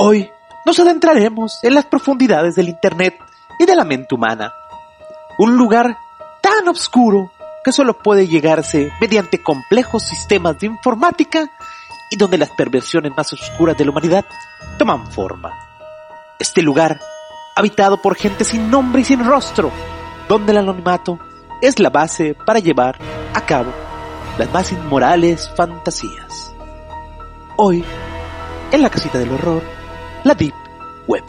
Hoy nos adentraremos en las profundidades del Internet y de la mente humana. Un lugar tan oscuro que solo puede llegarse mediante complejos sistemas de informática y donde las perversiones más oscuras de la humanidad toman forma. Este lugar, habitado por gente sin nombre y sin rostro, donde el anonimato es la base para llevar a cabo las más inmorales fantasías. Hoy, en la casita del horror, la Deep Web.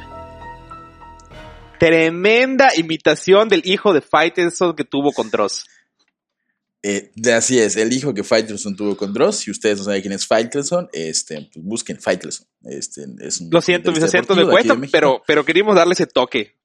Tremenda imitación del hijo de Faitelson que tuvo con Dross. Eh, así es, el hijo que Faitelson tuvo con Dross. Si ustedes no saben quién es Faitelson, este, pues busquen Faitelson. Este, es un Lo siento, mis acentos me cuestan, pero, pero queríamos darle ese toque.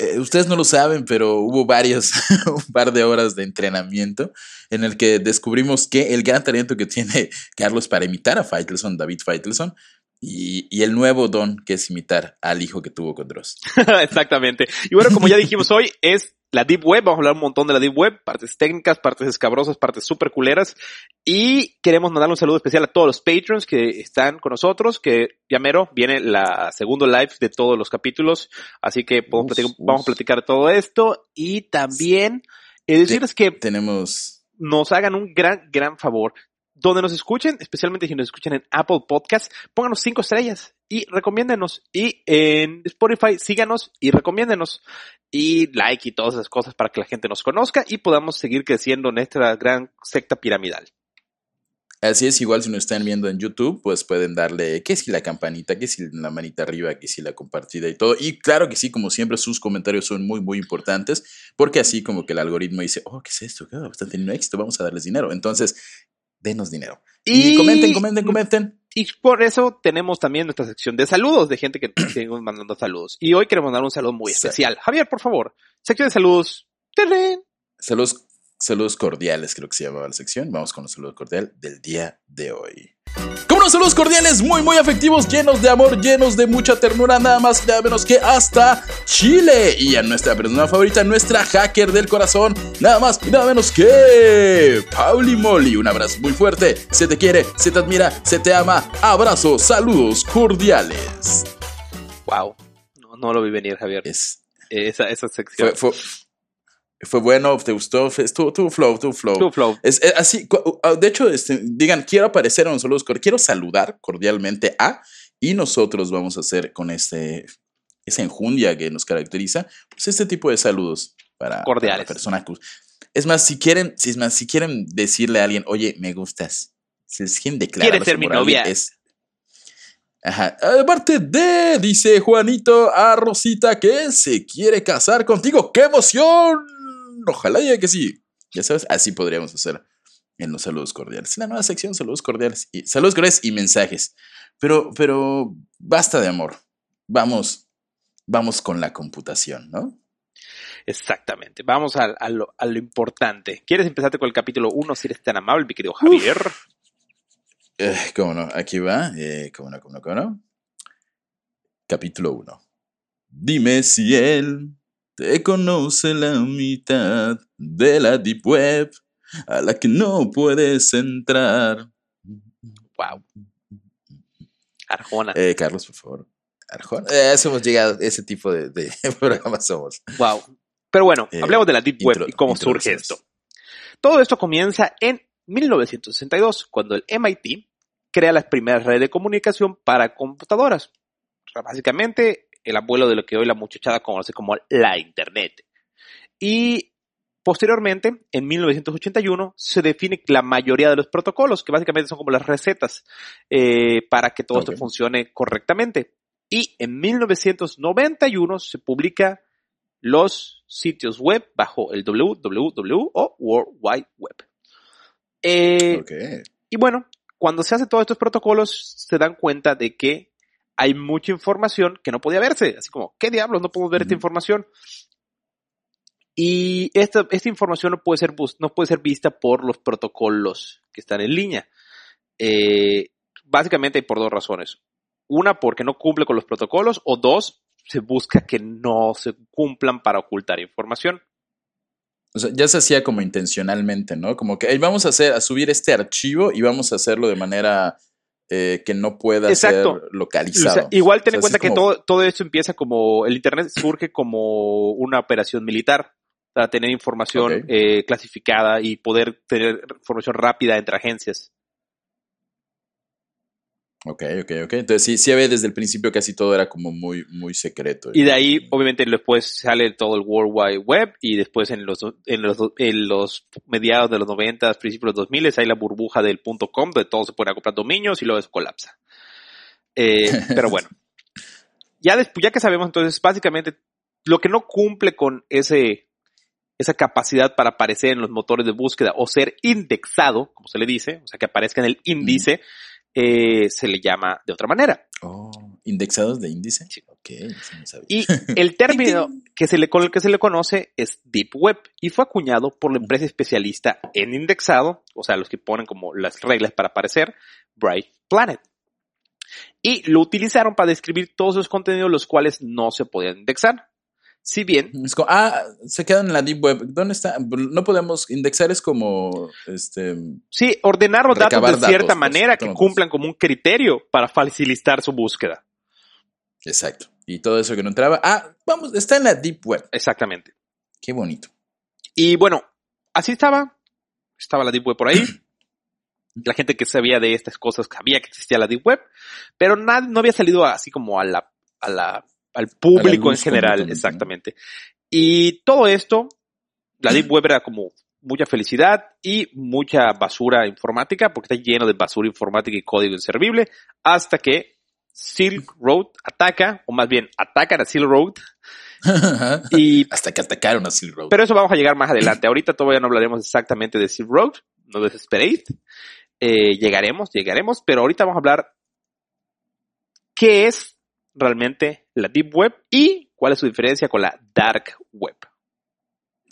Eh, ustedes no lo saben, pero hubo varios, un par de horas de entrenamiento en el que descubrimos que el gran talento que tiene Carlos para imitar a Faitelson, David Faitelson, y, y, el nuevo don que es imitar al hijo que tuvo con Dross. Exactamente. Y bueno, como ya dijimos hoy, es la Deep Web. Vamos a hablar un montón de la Deep Web, partes técnicas, partes escabrosas, partes súper culeras. Y queremos mandarle un saludo especial a todos los patrons que están con nosotros, que ya mero viene la segundo live de todos los capítulos. Así que platicar, vamos a platicar todo esto. Y también eh, decirles que tenemos nos hagan un gran, gran favor donde nos escuchen, especialmente si nos escuchan en Apple Podcast, pónganos cinco estrellas y recomiéndenos. Y en Spotify síganos y recomiéndenos. Y like y todas esas cosas para que la gente nos conozca y podamos seguir creciendo en esta gran secta piramidal. Así es, igual si nos están viendo en YouTube, pues pueden darle que si la campanita, que si la manita arriba, que si la compartida y todo. Y claro que sí, como siempre, sus comentarios son muy, muy importantes, porque así como que el algoritmo dice, oh, ¿qué es esto? ¿Qué? Están teniendo éxito, vamos a darles dinero. Entonces, denos dinero. Y, comenten, comenten, comenten. Y por eso tenemos también nuestra sección de saludos, de gente que seguimos mandando saludos. Y hoy queremos dar un saludo muy especial. Javier, por favor, sección de saludos. Saludos, saludos cordiales, creo que se llamaba la sección. Vamos con los saludos cordiales del día de hoy. Como unos saludos cordiales muy muy afectivos, llenos de amor, llenos de mucha ternura, nada más y nada menos que hasta Chile. Y a nuestra persona favorita, nuestra hacker del corazón, nada más y nada menos que Pauli Molly. Un abrazo muy fuerte, se te quiere, se te admira, se te ama. Abrazos, saludos cordiales. Wow, no, no lo vi venir, Javier. Es, esa, esa sección. Fue, fue, fue bueno, te gustó, estuvo, tuvo flow, tuvo flow. Tuvo flow. Es, es, así, de hecho, este, digan, quiero aparecer en los saludos, quiero saludar cordialmente a, y nosotros vamos a hacer con este, esa enjundia que nos caracteriza, pues este tipo de saludos para, Cordiales. para la persona que... Es más, si quieren, si es más, si quieren decirle a alguien, oye, me gustas, si quieren declarar ¿Quieres ser mi novia? Es, Ajá. Aparte de, dice Juanito a Rosita que se quiere casar contigo. ¡Qué emoción! Ojalá ya que sí. Ya sabes, así podríamos hacer en los saludos cordiales. En la nueva sección, saludos cordiales. Y, saludos cordiales y mensajes. Pero, pero basta de amor. Vamos, vamos con la computación, ¿no? Exactamente. Vamos a, a, lo, a lo, importante. ¿Quieres empezarte con el capítulo 1 si eres tan amable, mi querido Javier? Eh, cómo no, aquí va. Eh, cómo no, cómo no, cómo no. Capítulo 1. Dime si él te conoce la mitad de la Deep Web a la que no puedes entrar. Wow. Arjona. Eh, Carlos, por favor. Arjona. Eh, hemos llegado, ese tipo de, de programas somos. Wow. Pero bueno, eh, hablemos de la Deep Web intro, y cómo surge esto. Todo esto comienza en 1962, cuando el MIT crea las primeras redes de comunicación para computadoras. O sea, básicamente, el abuelo de lo que hoy la muchachada conoce como la Internet. Y posteriormente, en 1981, se define la mayoría de los protocolos, que básicamente son como las recetas eh, para que todo okay. esto funcione correctamente. Y en 1991 se publica los sitios web bajo el www o World Wide Web. Eh, okay. Y bueno, cuando se hacen todos estos protocolos, se dan cuenta de que hay mucha información que no podía verse. Así como, ¿qué diablos? No podemos ver esta información. Y esta, esta información no puede, ser, no puede ser vista por los protocolos que están en línea. Eh, básicamente hay por dos razones. Una, porque no cumple con los protocolos, o dos, se busca que no se cumplan para ocultar información. O sea, ya se hacía como intencionalmente, ¿no? Como que vamos a hacer, a subir este archivo y vamos a hacerlo de manera eh, que no pueda ser localizado. igual ten en cuenta que todo, todo esto empieza como, el Internet surge como una operación militar para tener información eh, clasificada y poder tener información rápida entre agencias. Ok, ok, ok. Entonces sí, sí ve desde el principio casi todo era como muy, muy secreto. Y de ahí, obviamente, después sale todo el World Wide Web y después en los, en los, en los mediados de los 90, principios de los 2000, hay la burbuja del punto .com donde todo se pone a comprar dominios y luego eso colapsa. Eh, pero bueno. Ya, después, ya que sabemos entonces, básicamente, lo que no cumple con ese, esa capacidad para aparecer en los motores de búsqueda o ser indexado, como se le dice, o sea, que aparezca en el índice, eh, se le llama de otra manera. Oh, indexados de índice. Sí. Ok, Y el término que se le, con el que se le conoce es Deep Web y fue acuñado por la empresa especialista en indexado, o sea, los que ponen como las reglas para aparecer, Bright Planet. Y lo utilizaron para describir todos los contenidos los cuales no se podían indexar. Si bien. ah, se quedan en la Deep Web. ¿Dónde está? No podemos indexar, es como. Este, sí, ordenar los datos de cierta pues, manera que cumplan como un criterio para facilitar su búsqueda. Exacto. Y todo eso que no entraba. Ah, vamos, está en la Deep Web. Exactamente. Qué bonito. Y bueno, así estaba. Estaba la Deep Web por ahí. la gente que sabía de estas cosas sabía que existía la Deep Web, pero nada, no había salido así como a la, a la al público en general, exactamente. Y todo esto, la Deep Web era como mucha felicidad y mucha basura informática, porque está lleno de basura informática y código inservible, hasta que Silk Road ataca, o más bien atacan a Silk Road. y, hasta que atacaron a Silk Road. Pero eso vamos a llegar más adelante. Ahorita todavía no hablaremos exactamente de Silk Road, no desesperéis. Eh, llegaremos, llegaremos, pero ahorita vamos a hablar qué es realmente la Deep Web y cuál es su diferencia con la Dark Web.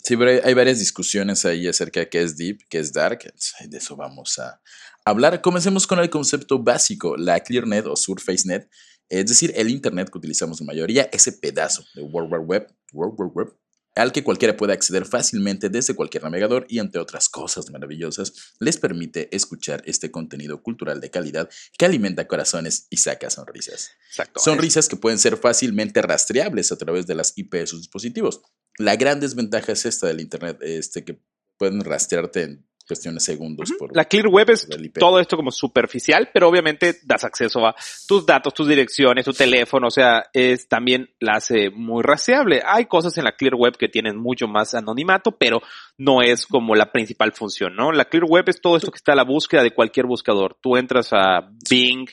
Sí, pero hay, varias discusiones ahí acerca de qué es Deep, qué es Dark. De eso vamos a hablar. Comencemos con el concepto básico, la ClearNet o SurfaceNet, es decir, el Internet que utilizamos la mayoría, ese pedazo de World Wide Web, World Wide Web al que cualquiera puede acceder fácilmente desde cualquier navegador y entre otras cosas maravillosas, les permite escuchar este contenido cultural de calidad que alimenta corazones y saca sonrisas. Sonrisas que pueden ser fácilmente rastreables a través de las IP de sus dispositivos. La gran desventaja es esta del Internet, este, que pueden rastrearte en cuestiones de segundos. por, la Clear Web es todo esto como superficial, pero obviamente das acceso a tus datos, tus direcciones, tu teléfono, o sea, es también la hace muy rastreable. Hay cosas en la Clear Web que tienen mucho más anonimato, pero no es como la principal función, ¿no? La Clear Web es todo esto que está a la búsqueda de cualquier buscador. Tú entras a Bing,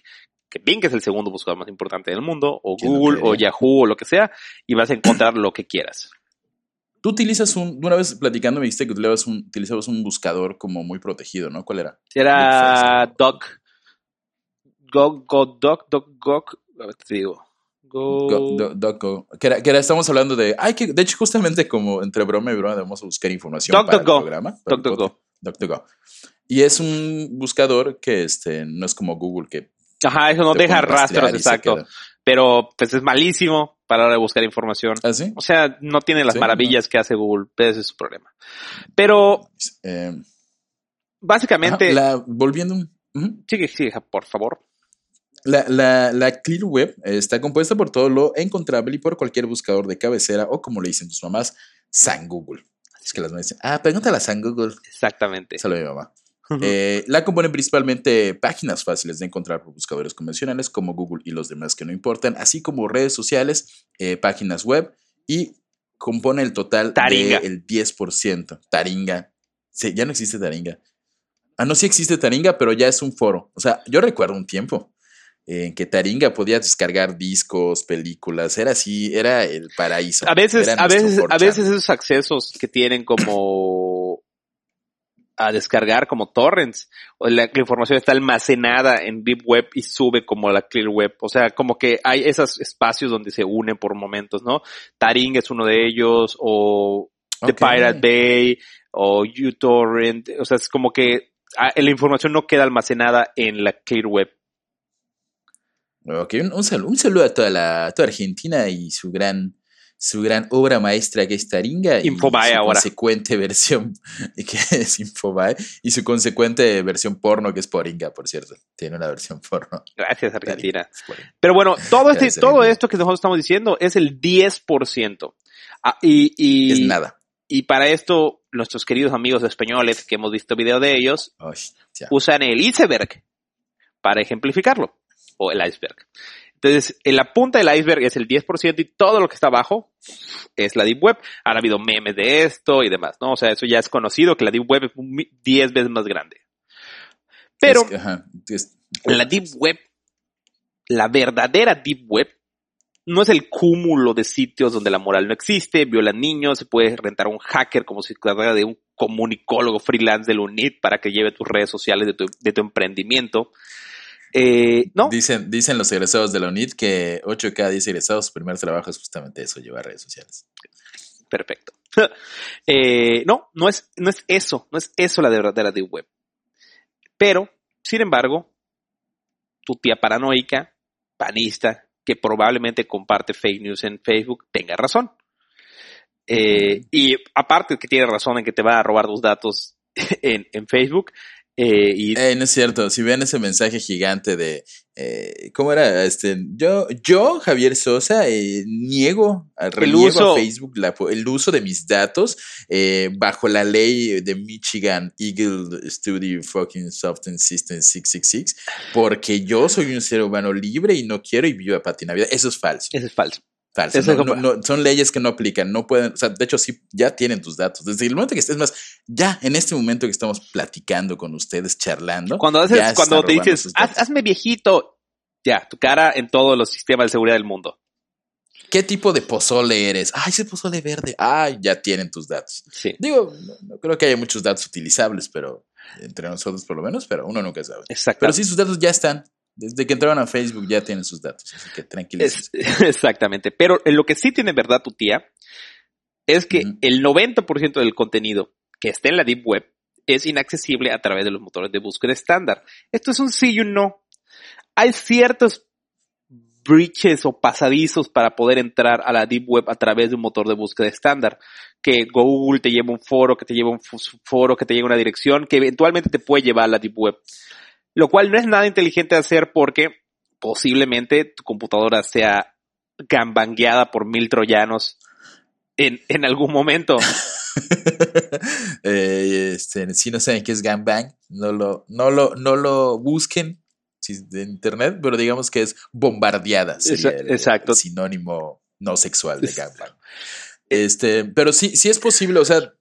que Bing es el segundo buscador más importante del mundo, o Google, o Yahoo, o lo que sea, y vas a encontrar lo que quieras. Tú utilizas un, una vez platicando me dijiste que utilizabas un, utilizabas un buscador como muy protegido, ¿no? ¿Cuál era? Era Doc. Go, go, Doc, Doc, Go. A ver, te digo. Go. Doc, go. Que era, que era, estamos hablando de. Ay, que de hecho, justamente como entre broma y broma, debemos buscar información para el programa. Doc, Doc, Go. Doc, Go. Y es un buscador que este, no es como Google que. Ajá, eso no deja rastros, exacto. Pero pues es malísimo para la hora de buscar información. ¿Ah, o sea, no tiene las maravillas que hace Google, ese es su problema. Pero eh, básicamente. la, volviendo. Sigue, sigue, por favor. La, la, la Clear Web está compuesta por todo lo encontrable y por cualquier buscador de cabecera o como le dicen tus mamás, San Google. Es que las mamás dicen, ah, pregúntale a San Google. Exactamente. Saludos mi mamá. Eh, la componen principalmente páginas fáciles de encontrar por buscadores convencionales como Google y los demás que no importan, así como redes sociales, eh, páginas web y compone el total del 10%. Taringa. Sí, ya no existe Taringa. Ah, no, sí existe Taringa, pero ya es un foro. O sea, yo recuerdo un tiempo en que Taringa podía descargar discos, películas, era así, era el paraíso. A veces, a veces, a veces esos accesos que tienen como a descargar como torrents. La, la, información está almacenada en Deep Web y sube como la Clear Web. O sea, como que hay esos espacios donde se unen por momentos, ¿no? Taring es uno de ellos, o The Pirate Bay, o uTorrent. O sea, es como que ah, la información no queda almacenada en la Clear Web. Ok, un, saludo, un saludo a toda la toda Argentina y su gran su gran obra maestra que es Taringa y su consecuente versión que es Infobae y su consecuente versión porno que es Poringa, por cierto. Tiene una versión porno. Gracias Argentina. Pero bueno, todo este, todo esto que nosotros estamos diciendo es el 10%. Ah, y, y, es nada. Y para esto, nuestros queridos amigos españoles que hemos visto video de ellos usan el iceberg para ejemplificarlo o el iceberg. Entonces, en la punta del iceberg es el 10% y todo lo que está abajo es la Deep Web. Han habido memes de esto y demás, ¿no? O sea, eso ya es conocido que la Deep Web es 10 veces más grande. Pero la Deep Web, la verdadera Deep Web, no es el cúmulo de sitios donde la moral no existe, violan niños, se puede rentar a un hacker como si tratara de un comunicólogo freelance del UNIT para que lleve tus redes sociales de tu, de tu emprendimiento. Eh, ¿no? Dicen, dicen los egresados de la UNIT que 8 de cada 10 egresados, su primer trabajo es justamente eso, llevar redes sociales. Perfecto. Eh, no, no es, no es eso, no es eso la verdadera Deep Web. Pero, sin embargo, tu tía paranoica, panista, que probablemente comparte fake news en Facebook, tenga razón. Eh, y aparte que tiene razón en que te va a robar tus datos en, en Facebook, eh, y... Eh, no es cierto, si ven ese mensaje gigante de, eh, ¿cómo era? Este, yo, yo, Javier Sosa, eh, niego, el uso, a Facebook el uso de mis datos bajo la ley de Michigan Eagle Studio Fucking Software System 666, porque yo soy un ser humano libre y no quiero y vivo a patina vida. Eso es falso. Eso es falso son leyes que no aplican, no pueden, o sea, de hecho sí, ya tienen tus datos. Desde el momento que estés más, ya en este momento que estamos platicando con ustedes, charlando. Cuando, haces, cuando te dices, hazme viejito, ya, tu cara en todos los sistemas de seguridad del mundo. ¿Qué tipo de pozole eres? Ay, ese pozole verde. Ay, ya tienen tus datos. Sí. Digo, no, creo que haya muchos datos utilizables, pero entre nosotros por lo menos, pero uno nunca sabe. Exacto. Pero sí, sus datos ya están. Desde que entraron a Facebook ya tienen sus datos, así que tranquilos. exactamente. Pero en lo que sí tiene verdad tu tía es que el 90% del contenido que está en la Deep Web es inaccesible a través de los motores de búsqueda estándar. Esto es un sí y un no. Hay ciertos breaches o pasadizos para poder entrar a la Deep Web a través de un motor de búsqueda estándar. Que Google te lleva un foro, que te lleva un foro, que te lleva una dirección, que eventualmente te puede llevar a la Deep Web lo cual no es nada inteligente hacer porque posiblemente tu computadora sea gambangueada por mil troyanos en, en algún momento. Eh, este, si no saben qué es gangbang, no lo, no lo, no lo busquen de internet, pero digamos que es bombardeada. Exacto. sinónimo no sexual de gangbang. Este, pero sí, sí es posible, o sea,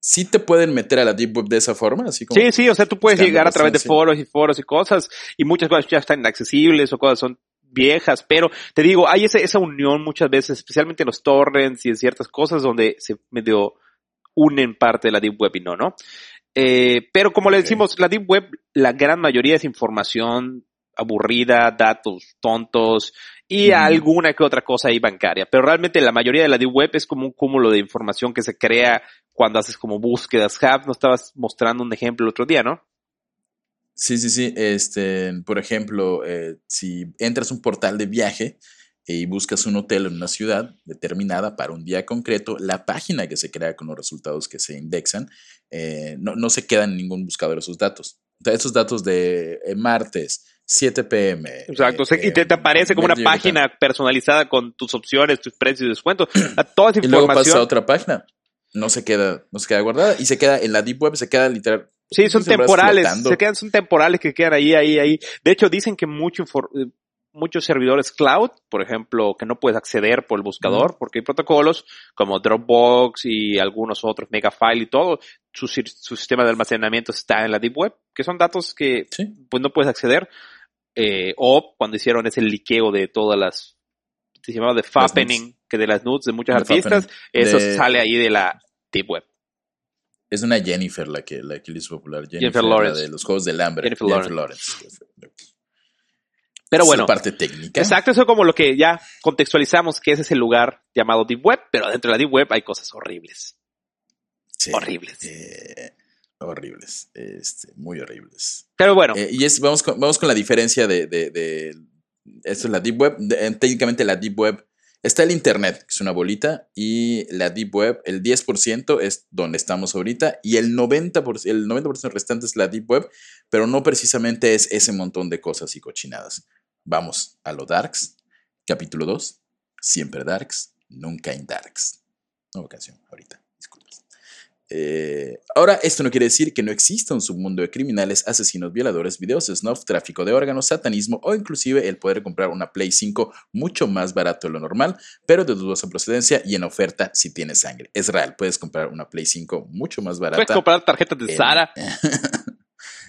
sí te pueden meter a la Deep Web de esa forma, así como. Sí, sí, o sea, tú puedes llegar a través de foros y foros y cosas, y muchas cosas ya están inaccesibles o cosas son viejas, pero te digo, hay esa, esa unión muchas veces, especialmente en los torrents y en ciertas cosas donde se medio unen parte de la Deep Web y no, ¿no? Eh, pero como le decimos, la Deep Web, la gran mayoría es información aburrida, datos tontos y alguna que otra cosa ahí bancaria. Pero realmente la mayoría de la Deep Web es como un cúmulo de información que se crea cuando haces como búsquedas. Hub, nos estabas mostrando un ejemplo el otro día, ¿no? Sí, sí, sí. Este, por ejemplo, eh, si entras a un portal de viaje y buscas un hotel en una ciudad determinada para un día concreto, la página que se crea con los resultados que se indexan eh, no, no, se queda en ningún buscador esos datos. esos datos de eh, martes, 7 pm. Exacto, y te, aparece como una página personalizada con tus opciones, tus precios y descuentos. Toda esa información. Y luego pasa a otra página. No se queda, no se queda guardada y se queda en la deep web, se queda literal. Sí, son temporales, se quedan, son temporales que quedan ahí, ahí, ahí. De hecho, dicen que mucho eh, muchos servidores cloud, por ejemplo, que no puedes acceder por el buscador, porque hay protocolos como Dropbox y algunos otros, Megafile y todo, su, su, sistema de almacenamiento está en la Deep Web, que son datos que pues no puedes acceder. Eh, o cuando hicieron ese liqueo de todas las, se llamaba de Fappening, que de las nudes de muchos artistas, eso sale ahí de la Deep Web. Es una Jennifer la que, la que le hizo popular. Jennifer, Lawrence. de los Juegos del Hambre. Jennifer, Lawrence. Pero bueno. parte técnica. Exacto, eso es como lo que ya contextualizamos que ese es el lugar llamado Deep Web, pero dentro de la Deep Web hay cosas horribles. Sí, horribles. Eh, horribles. Este, muy horribles. Pero bueno. Eh, y es, vamos, con, vamos con la diferencia de, de, esto es la Deep Web. técnicamente la Deep Web Está el Internet, que es una bolita, y la Deep Web, el 10% es donde estamos ahorita, y el 90%, el 90 restante es la Deep Web, pero no precisamente es ese montón de cosas y cochinadas. Vamos a lo Darks, capítulo 2, siempre Darks, nunca en Darks. Nueva canción, ahorita. Eh, ahora, esto no quiere decir que no exista un submundo de criminales, asesinos, violadores, videos snuff, tráfico de órganos, satanismo o inclusive el poder comprar una Play 5 mucho más barato de lo normal, pero de dudosa procedencia y en oferta si tienes sangre. Es real, puedes comprar una Play 5 mucho más barata. Puedes comprar tarjetas de Sara.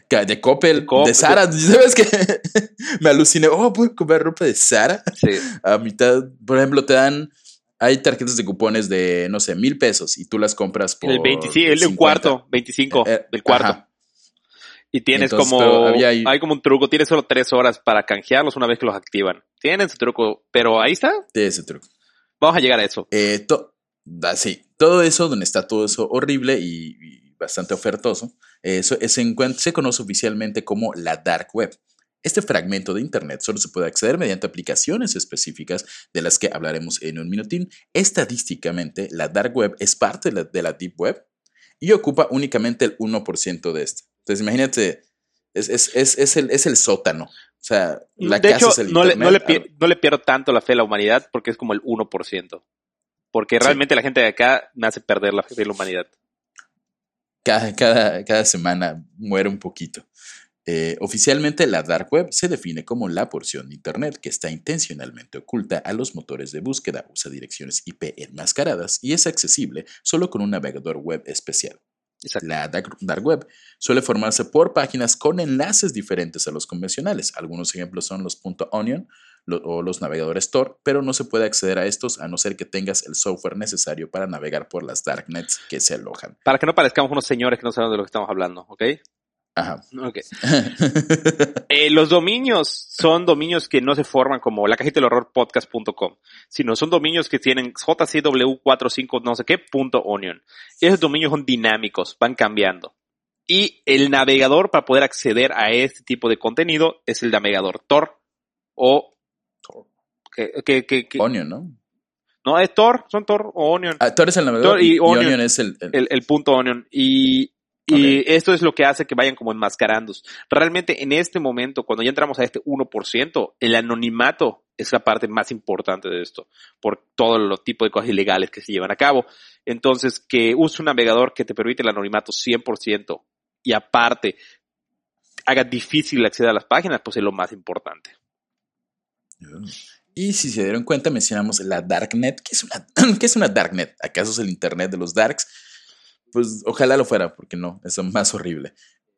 de Coppel, de, Sara. ¿Sabes qué? Me aluciné. Oh, puedo comprar ropa de Sara. Sí. A mitad, por ejemplo, te dan hay tarjetas de cupones de, no sé, mil pesos y tú las compras por. El 25, el de un cuarto, 25 eh, eh, del cuarto. Y tienes como. hay, como un truco, tienes solo tres horas para canjearlos una vez que los activan. Tienen ese truco, pero ahí está. Tiene ese truco. Vamos a llegar a eso. Eh, sí, todo eso, donde está todo eso horrible y, bastante ofertoso, eso, se, se conoce oficialmente como la Dark Web. Este fragmento de Internet solo se puede acceder mediante aplicaciones específicas de las que hablaremos en un minutín. Estadísticamente, la Dark Web es parte de la, Deep Web y ocupa únicamente el 1% de esta. Entonces, imagínate, es, el, es el sótano. O sea, la de hecho, no, le, no, le pierdo tanto la fe a la humanidad porque es como el 1%. Porque realmente la gente de acá me hace perder la fe de la humanidad. Cada, cada, cada semana muere un poquito. Eh, oficialmente, la Dark Web se define como la porción de Internet que está intencionalmente oculta a los motores de búsqueda, usa direcciones IP enmascaradas y es accesible solo con un navegador web especial. La dark, Web suele formarse por páginas con enlaces diferentes a los convencionales. Algunos ejemplos son los .onion o los navegadores Tor, pero no se puede acceder a estos a no ser que tengas el software necesario para navegar por las darknets que se alojan. Para que no parezcamos unos señores que no saben de lo que estamos hablando, ¿ok? Ajá. Ok. Eh, los dominios son dominios que no se forman como la cajita del horror podcast.com, sino son dominios que tienen jcw45 no sé qué punto onion. Esos dominios son dinámicos, van cambiando. Y el navegador para poder acceder a este tipo de contenido es el navegador Tor o Onion, ¿no? No, es Tor, son Tor o Onion. Ah, Tor es el navegador y, Onion, es el, el... el punto Onion. Y y esto es lo que hace que vayan como enmascarando. Realmente en este momento, cuando ya entramos a este 1%, el anonimato es la parte más importante de esto, por todos los tipos de cosas ilegales que se llevan a cabo. Entonces, que use un navegador que te permite el anonimato 100% y aparte haga difícil acceder a las páginas, pues es lo más importante. Y si se dieron cuenta, mencionamos la Darknet. ¿Qué es una, ¿qué es una Darknet? ¿Acaso es el Internet de los Darks? Pues ojalá lo fuera, porque no, es más horrible.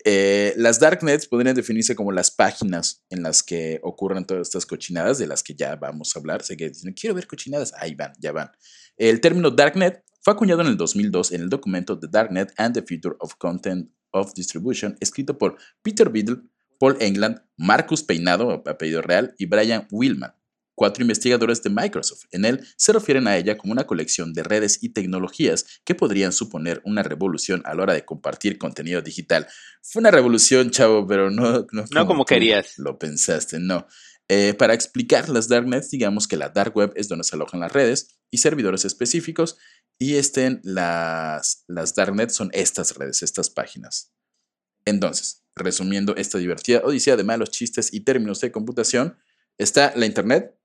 Eh, las darknets podrían definirse como las páginas en las que ocurren todas estas cochinadas, de las que ya vamos a hablar. Sé que quiero ver cochinadas, ahí van, ya van. El término darknet fue acuñado en el 2002 en el documento The Darknet and the Future of Content of Distribution, escrito por Peter Biddle, Paul England, Marcus Peinado, apellido real, y Brian Willman cuatro investigadores de Microsoft. En él se refieren a ella como una colección de redes y tecnologías que podrían suponer una revolución a la hora de compartir contenido digital. Fue una revolución, chavo, pero no, no, como, querías. Lo pensaste, no. Eh, para explicar las darknets, digamos que la dark web es donde se alojan las redes y servidores específicos y estén las, las darknets son estas redes, estas páginas. Entonces, resumiendo esta divertida odisea de malos chistes y términos de computación, está la Internet,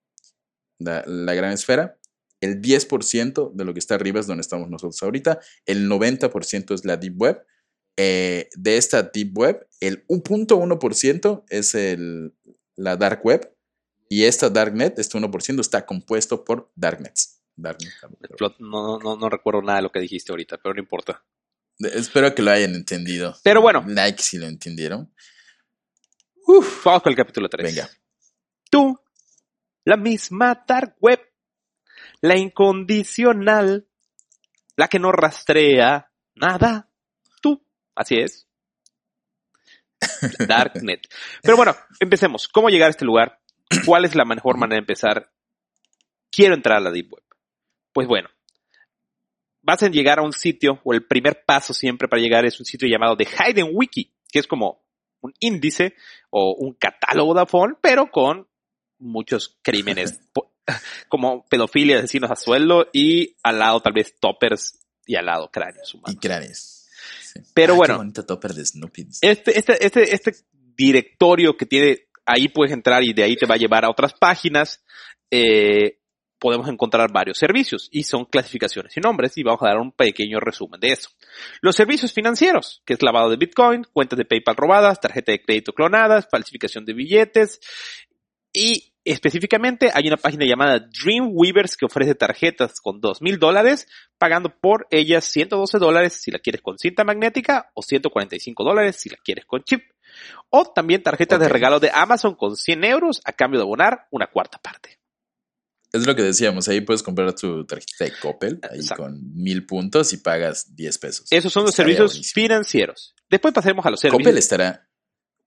la, gran esfera. El 10% de lo que está arriba es donde estamos nosotros ahorita. El 90% es la Deep Web. Eh, de esta Deep Web, el 1.1% es el, la Dark Web. Y esta Darknet, este 1%, está compuesto por Darknets. Darknet, no, no, no recuerdo nada de lo que dijiste ahorita, pero no importa. Espero que lo hayan entendido. Pero bueno. Like si lo entendieron. Uf, vamos con el capítulo 3. Venga. Tú la misma dark web, la incondicional, la que no rastrea nada, Así es. Darknet. Pero bueno, empecemos. ¿Cómo llegar a este lugar? ¿Cuál es la mejor manera de empezar? Quiero entrar a la Deep Web. Pues bueno, vas a llegar a un sitio, o el primer paso siempre para llegar es un sitio llamado The Hidden Wiki, que es como un índice o un catálogo de Afon, pero con muchos crímenes, como pedofilia, asesinos a sueldo y al lado tal vez toppers y al lado cráneos humanos. Y cráneos. Pero bueno, Este, este, este, este directorio que tiene, ahí puedes entrar y de ahí te va a llevar a otras páginas. Eh, podemos encontrar varios servicios y son clasificaciones y nombres y vamos a dar un pequeño resumen de eso. Los servicios financieros, que es lavado de Bitcoin, cuentas de PayPal robadas, tarjeta de crédito clonadas, falsificación de billetes y específicamente hay una página llamada Dreamweavers que ofrece tarjetas con dos mil dólares, pagando por ellas 112 dólares si la quieres con cinta magnética o 145 dólares si la quieres con chip. O también tarjetas de regalo de Amazon con 100 euros a cambio de abonar una cuarta parte. Es lo que decíamos, ahí puedes comprar tu tarjeta de Coppel ahí con mil puntos y pagas 10 pesos. Esos son los servicios financieros. Después pasemos a los servicios. Coppel estará,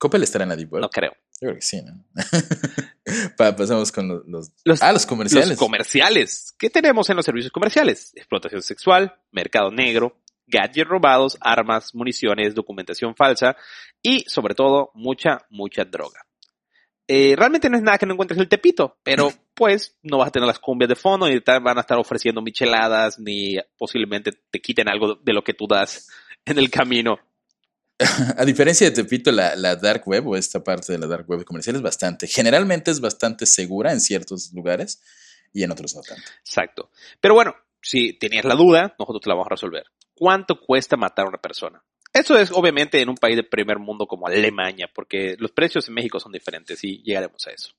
Coppel estará en la Deep Web. No creo. Yo creo que sí, ¿no? Pasamos con los, los, Ah, los comerciales. Los comerciales. ¿Qué tenemos en los servicios comerciales? Explotación sexual, mercado negro, gadgets robados, armas, municiones, documentación falsa y, sobre todo, mucha, mucha droga. Eh, realmente no es nada que no encuentres el tepito, pero pues no vas a tener las cumbias de fondo, ni van a estar ofreciendo micheladas, ni posiblemente te quiten algo de lo que tú das en el camino. A diferencia de Tepito, la, la, dark web o esta parte de la dark web comercial es bastante, generalmente es bastante segura en ciertos lugares y en otros no tanto. Exacto. Pero bueno, si tenías la duda, nosotros te la vamos a resolver. ¿Cuánto cuesta matar a una persona? Eso es obviamente en un país de primer mundo como Alemania, porque los precios en México son diferentes y llegaremos a eso.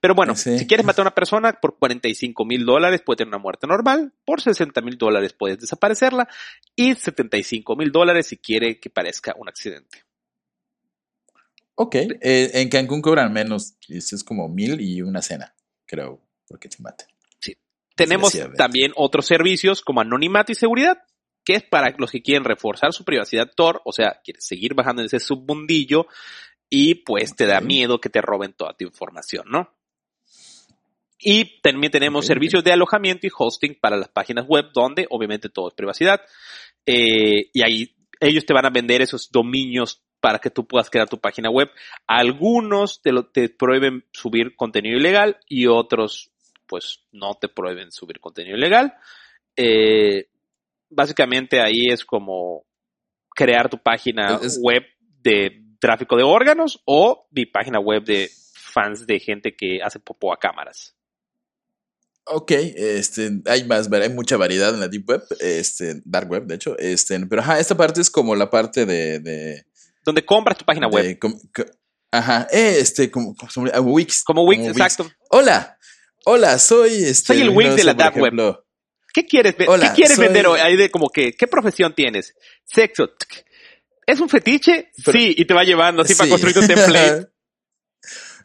Pero bueno, si quieres matar a una persona por 45 mil dólares puede tener una muerte normal, por 60 mil dólares puedes desaparecerla y 75 mil dólares si quiere que parezca un accidente. Ok, eh, en Cancún cobran menos, es como mil y una cena, creo, porque te maten. Sí. Tenemos también otros servicios como anonimato y seguridad que es para los que quieren reforzar su privacidad Tor, o sea, quieres seguir bajando en ese submundillo y pues te da miedo que te roben toda tu información, ¿no? Y también tenemos servicios de alojamiento y hosting para las páginas web, donde obviamente todo es privacidad. Eh, y ahí ellos te van a vender esos dominios para que tú puedas crear tu página web. Algunos te, lo, te prohíben subir contenido ilegal y otros pues no te prohíben subir contenido ilegal. Eh, básicamente ahí es como crear tu página web de tráfico de órganos o mi página web de fans de gente que hace popo a cámaras. Ok, este, hay más, hay mucha variedad en la deep web, este, dark web, de hecho, este, pero ajá, esta parte es como la parte de, donde compras tu página web. ajá, este, como, como Wix. Como Wix, exacto. Hola, hola, soy este. Soy el Wix de la dark web. ¿Qué quieres, ¿qué quieres vender Ahí de como que, ¿qué profesión tienes? Sexo. ¿Es un fetiche? sí, y te va llevando así para construir tu template.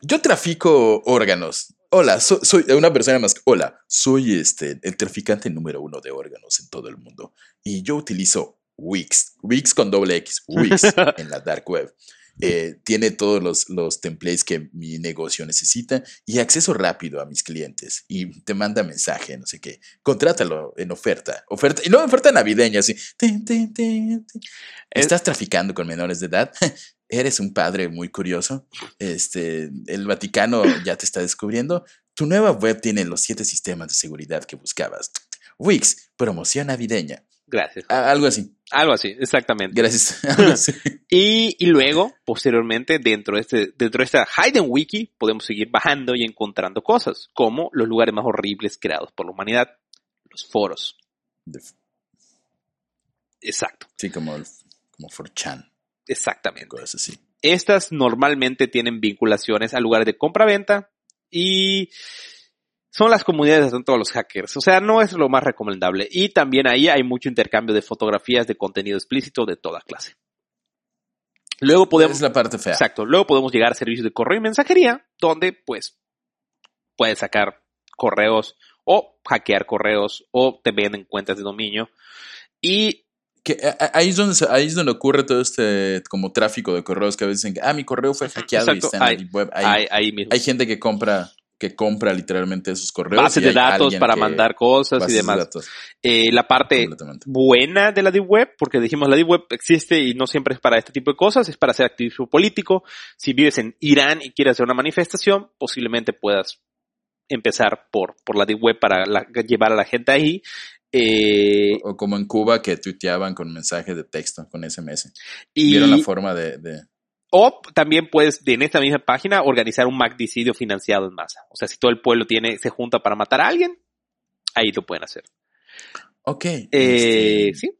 Yo trafico órganos. Hola, soy una persona más. Hola, soy este, el traficante número uno de órganos en todo el mundo. Y yo utilizo Wix, Wix con doble X, Wix en la dark web. Eh, tiene todos los, los, templates que mi negocio necesita y acceso rápido a mis clientes. Y te manda mensaje, no sé qué. Contrátalo en oferta. Oferta. Y luego oferta navideña, así. ¿Estás traficando con menores de edad? ¿Eres un padre muy curioso? Este, el Vaticano ya te está descubriendo. Tu nueva web tiene los siete sistemas de seguridad que buscabas. Wix, promoción navideña. Gracias. algo así. Algo así, exactamente. Gracias. y, y, luego, posteriormente, dentro de, este, dentro de esta Hidden Wiki, podemos seguir bajando y encontrando cosas, como los lugares más horribles creados por la humanidad, los foros. Exacto. Sí, como, como 4chan. Exactamente. Cosas así. Estas normalmente tienen vinculaciones a lugares de compra-venta y son las comunidades de todos los hackers. O sea, no es lo más recomendable. Y también ahí hay mucho intercambio de fotografías de contenido explícito de toda clase. Luego podemos. Es la parte fea. Exacto. Luego podemos llegar a servicios de correo y mensajería, donde, pues, puedes sacar correos o hackear correos o te venden cuentas de dominio. Y que ahí es, donde, ahí es donde ocurre todo este como tráfico de correos que a veces dicen, ah, mi correo fue hackeado y está en hay, deep web. Hay, hay, gente que compra que compra literalmente esos correos. Bases de datos para mandar cosas y demás. Eh, la parte buena de la deep web, porque dijimos la deep web existe y no siempre es para este tipo de cosas, es para hacer activismo político. Si vives en Irán y quieres hacer una manifestación, posiblemente puedas empezar por, por la deep web para llevar a la gente ahí. Eh, o, como en Cuba que tuiteaban con mensajes de texto, con SMS. Y, Vieron la forma de, O también puedes, en esta misma página, organizar un magnicidio financiado en masa. O sea, si todo el pueblo tiene, se junta para matar a alguien, ahí lo pueden hacer. Ok. Eh, este, sí.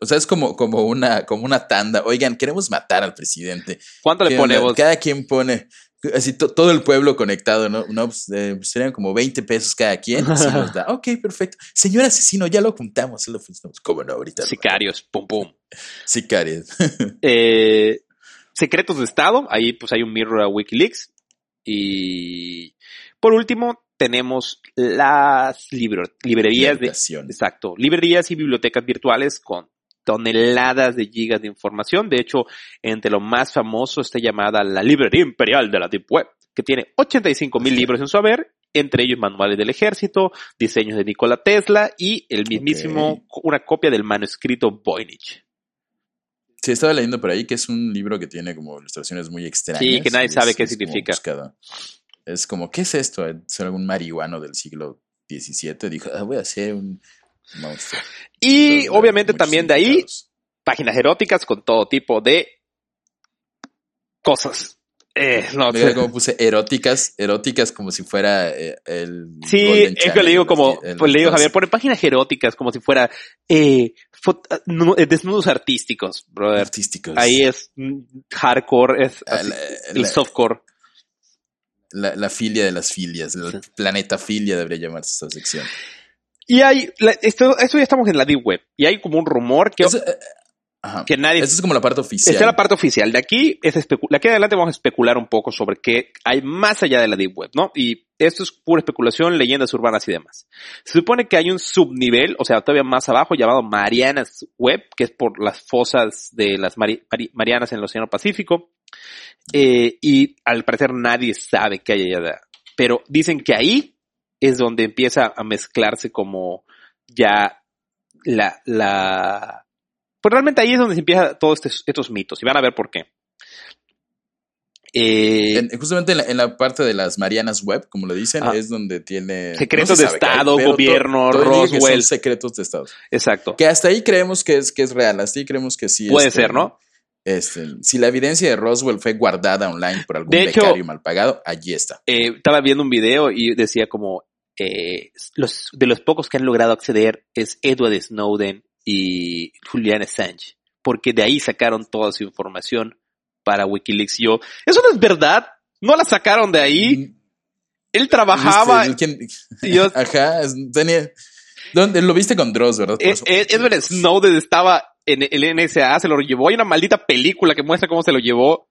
O sea, es como, como, una, como una tanda. Oigan, queremos matar al presidente. ¿Cuánto le ponemos? Cada quien pone, así todo el pueblo conectado, ¿no? no pues, eh, serían como 20 pesos cada quien. nos da. Ok, perfecto. Señor asesino, ya lo juntamos. Lo juntamos. ¿Cómo no? Ahorita. Sicarios, pum, pum. Sicarios. eh, secretos de Estado, ahí pues hay un mirror a Wikileaks. Y por último, tenemos las librerías de. Exacto. Librerías y bibliotecas virtuales con toneladas de gigas de información. De hecho, entre lo más famoso está llamada la Librería Imperial de la Deep Web, que tiene 85 mil libros en su haber, entre ellos manuales del ejército, diseños de Nikola Tesla y el mismísimo, una copia del manuscrito Voynich. Sí, estaba leyendo por ahí que es un libro que tiene como ilustraciones muy extrañas. Sí, que nadie sabe qué significa. Es como, ¿qué es esto? ¿Es algún marihuano del siglo XVII? Dijo, ah, voy a hacer un y obviamente también de ahí, páginas eróticas con todo tipo de cosas. Eh, no, como puse eróticas, eróticas como si fuera eh, el. Sí, es que le digo como, pues le digo Javier, pone páginas eróticas como si fuera eh, eh, desnudos artísticos, brother. Artísticos. Ahí es hardcore, es ah, el softcore. La, filia de las filias, el planeta filia debería llamarse esta sección. Y hay, esto, esto ya estamos en la Deep Web, y hay como un rumor que, que nadie... Esa es como la parte oficial. Esa es la parte oficial. De aquí, es de aquí adelante vamos a especular un poco sobre qué hay más allá de la Deep Web, ¿no? Y esto es pura especulación, leyendas urbanas y demás. Se supone que hay un subnivel, o sea, todavía más abajo, llamado Marianas Web, que es por las fosas de las Marianas en el Océano Pacífico. Eh, y al parecer nadie sabe qué hay allá. Pero dicen que ahí es donde empieza a mezclarse como ya la, la, pues realmente ahí es donde se empieza todos estos, mitos y van a ver por qué. Eh, justamente en la, parte de las Marianas Web, como lo dicen, es donde tiene... Secretos de Estado, gobierno, Roswell. secretos de Estado. Exacto. Que hasta ahí creemos que es, que es real, hasta ahí creemos que sí. Puede este, ser, ¿no? Este, si la evidencia de Roswell fue guardada online por algún becario mal pagado, allí está. Eh, estaba viendo un video y decía como eh, los, de los pocos que han logrado acceder es Edward Snowden y Julian Assange, porque de ahí sacaron toda su información para Wikileaks. Yo, eso no es verdad, no la sacaron de ahí. Mm. Él trabajaba. Ajá, tenía. ¿Dónde? Lo viste con Dross, ¿verdad? Eh, Edward Snowden estaba en el NSA, se lo llevó. Hay una maldita película que muestra cómo se lo llevó.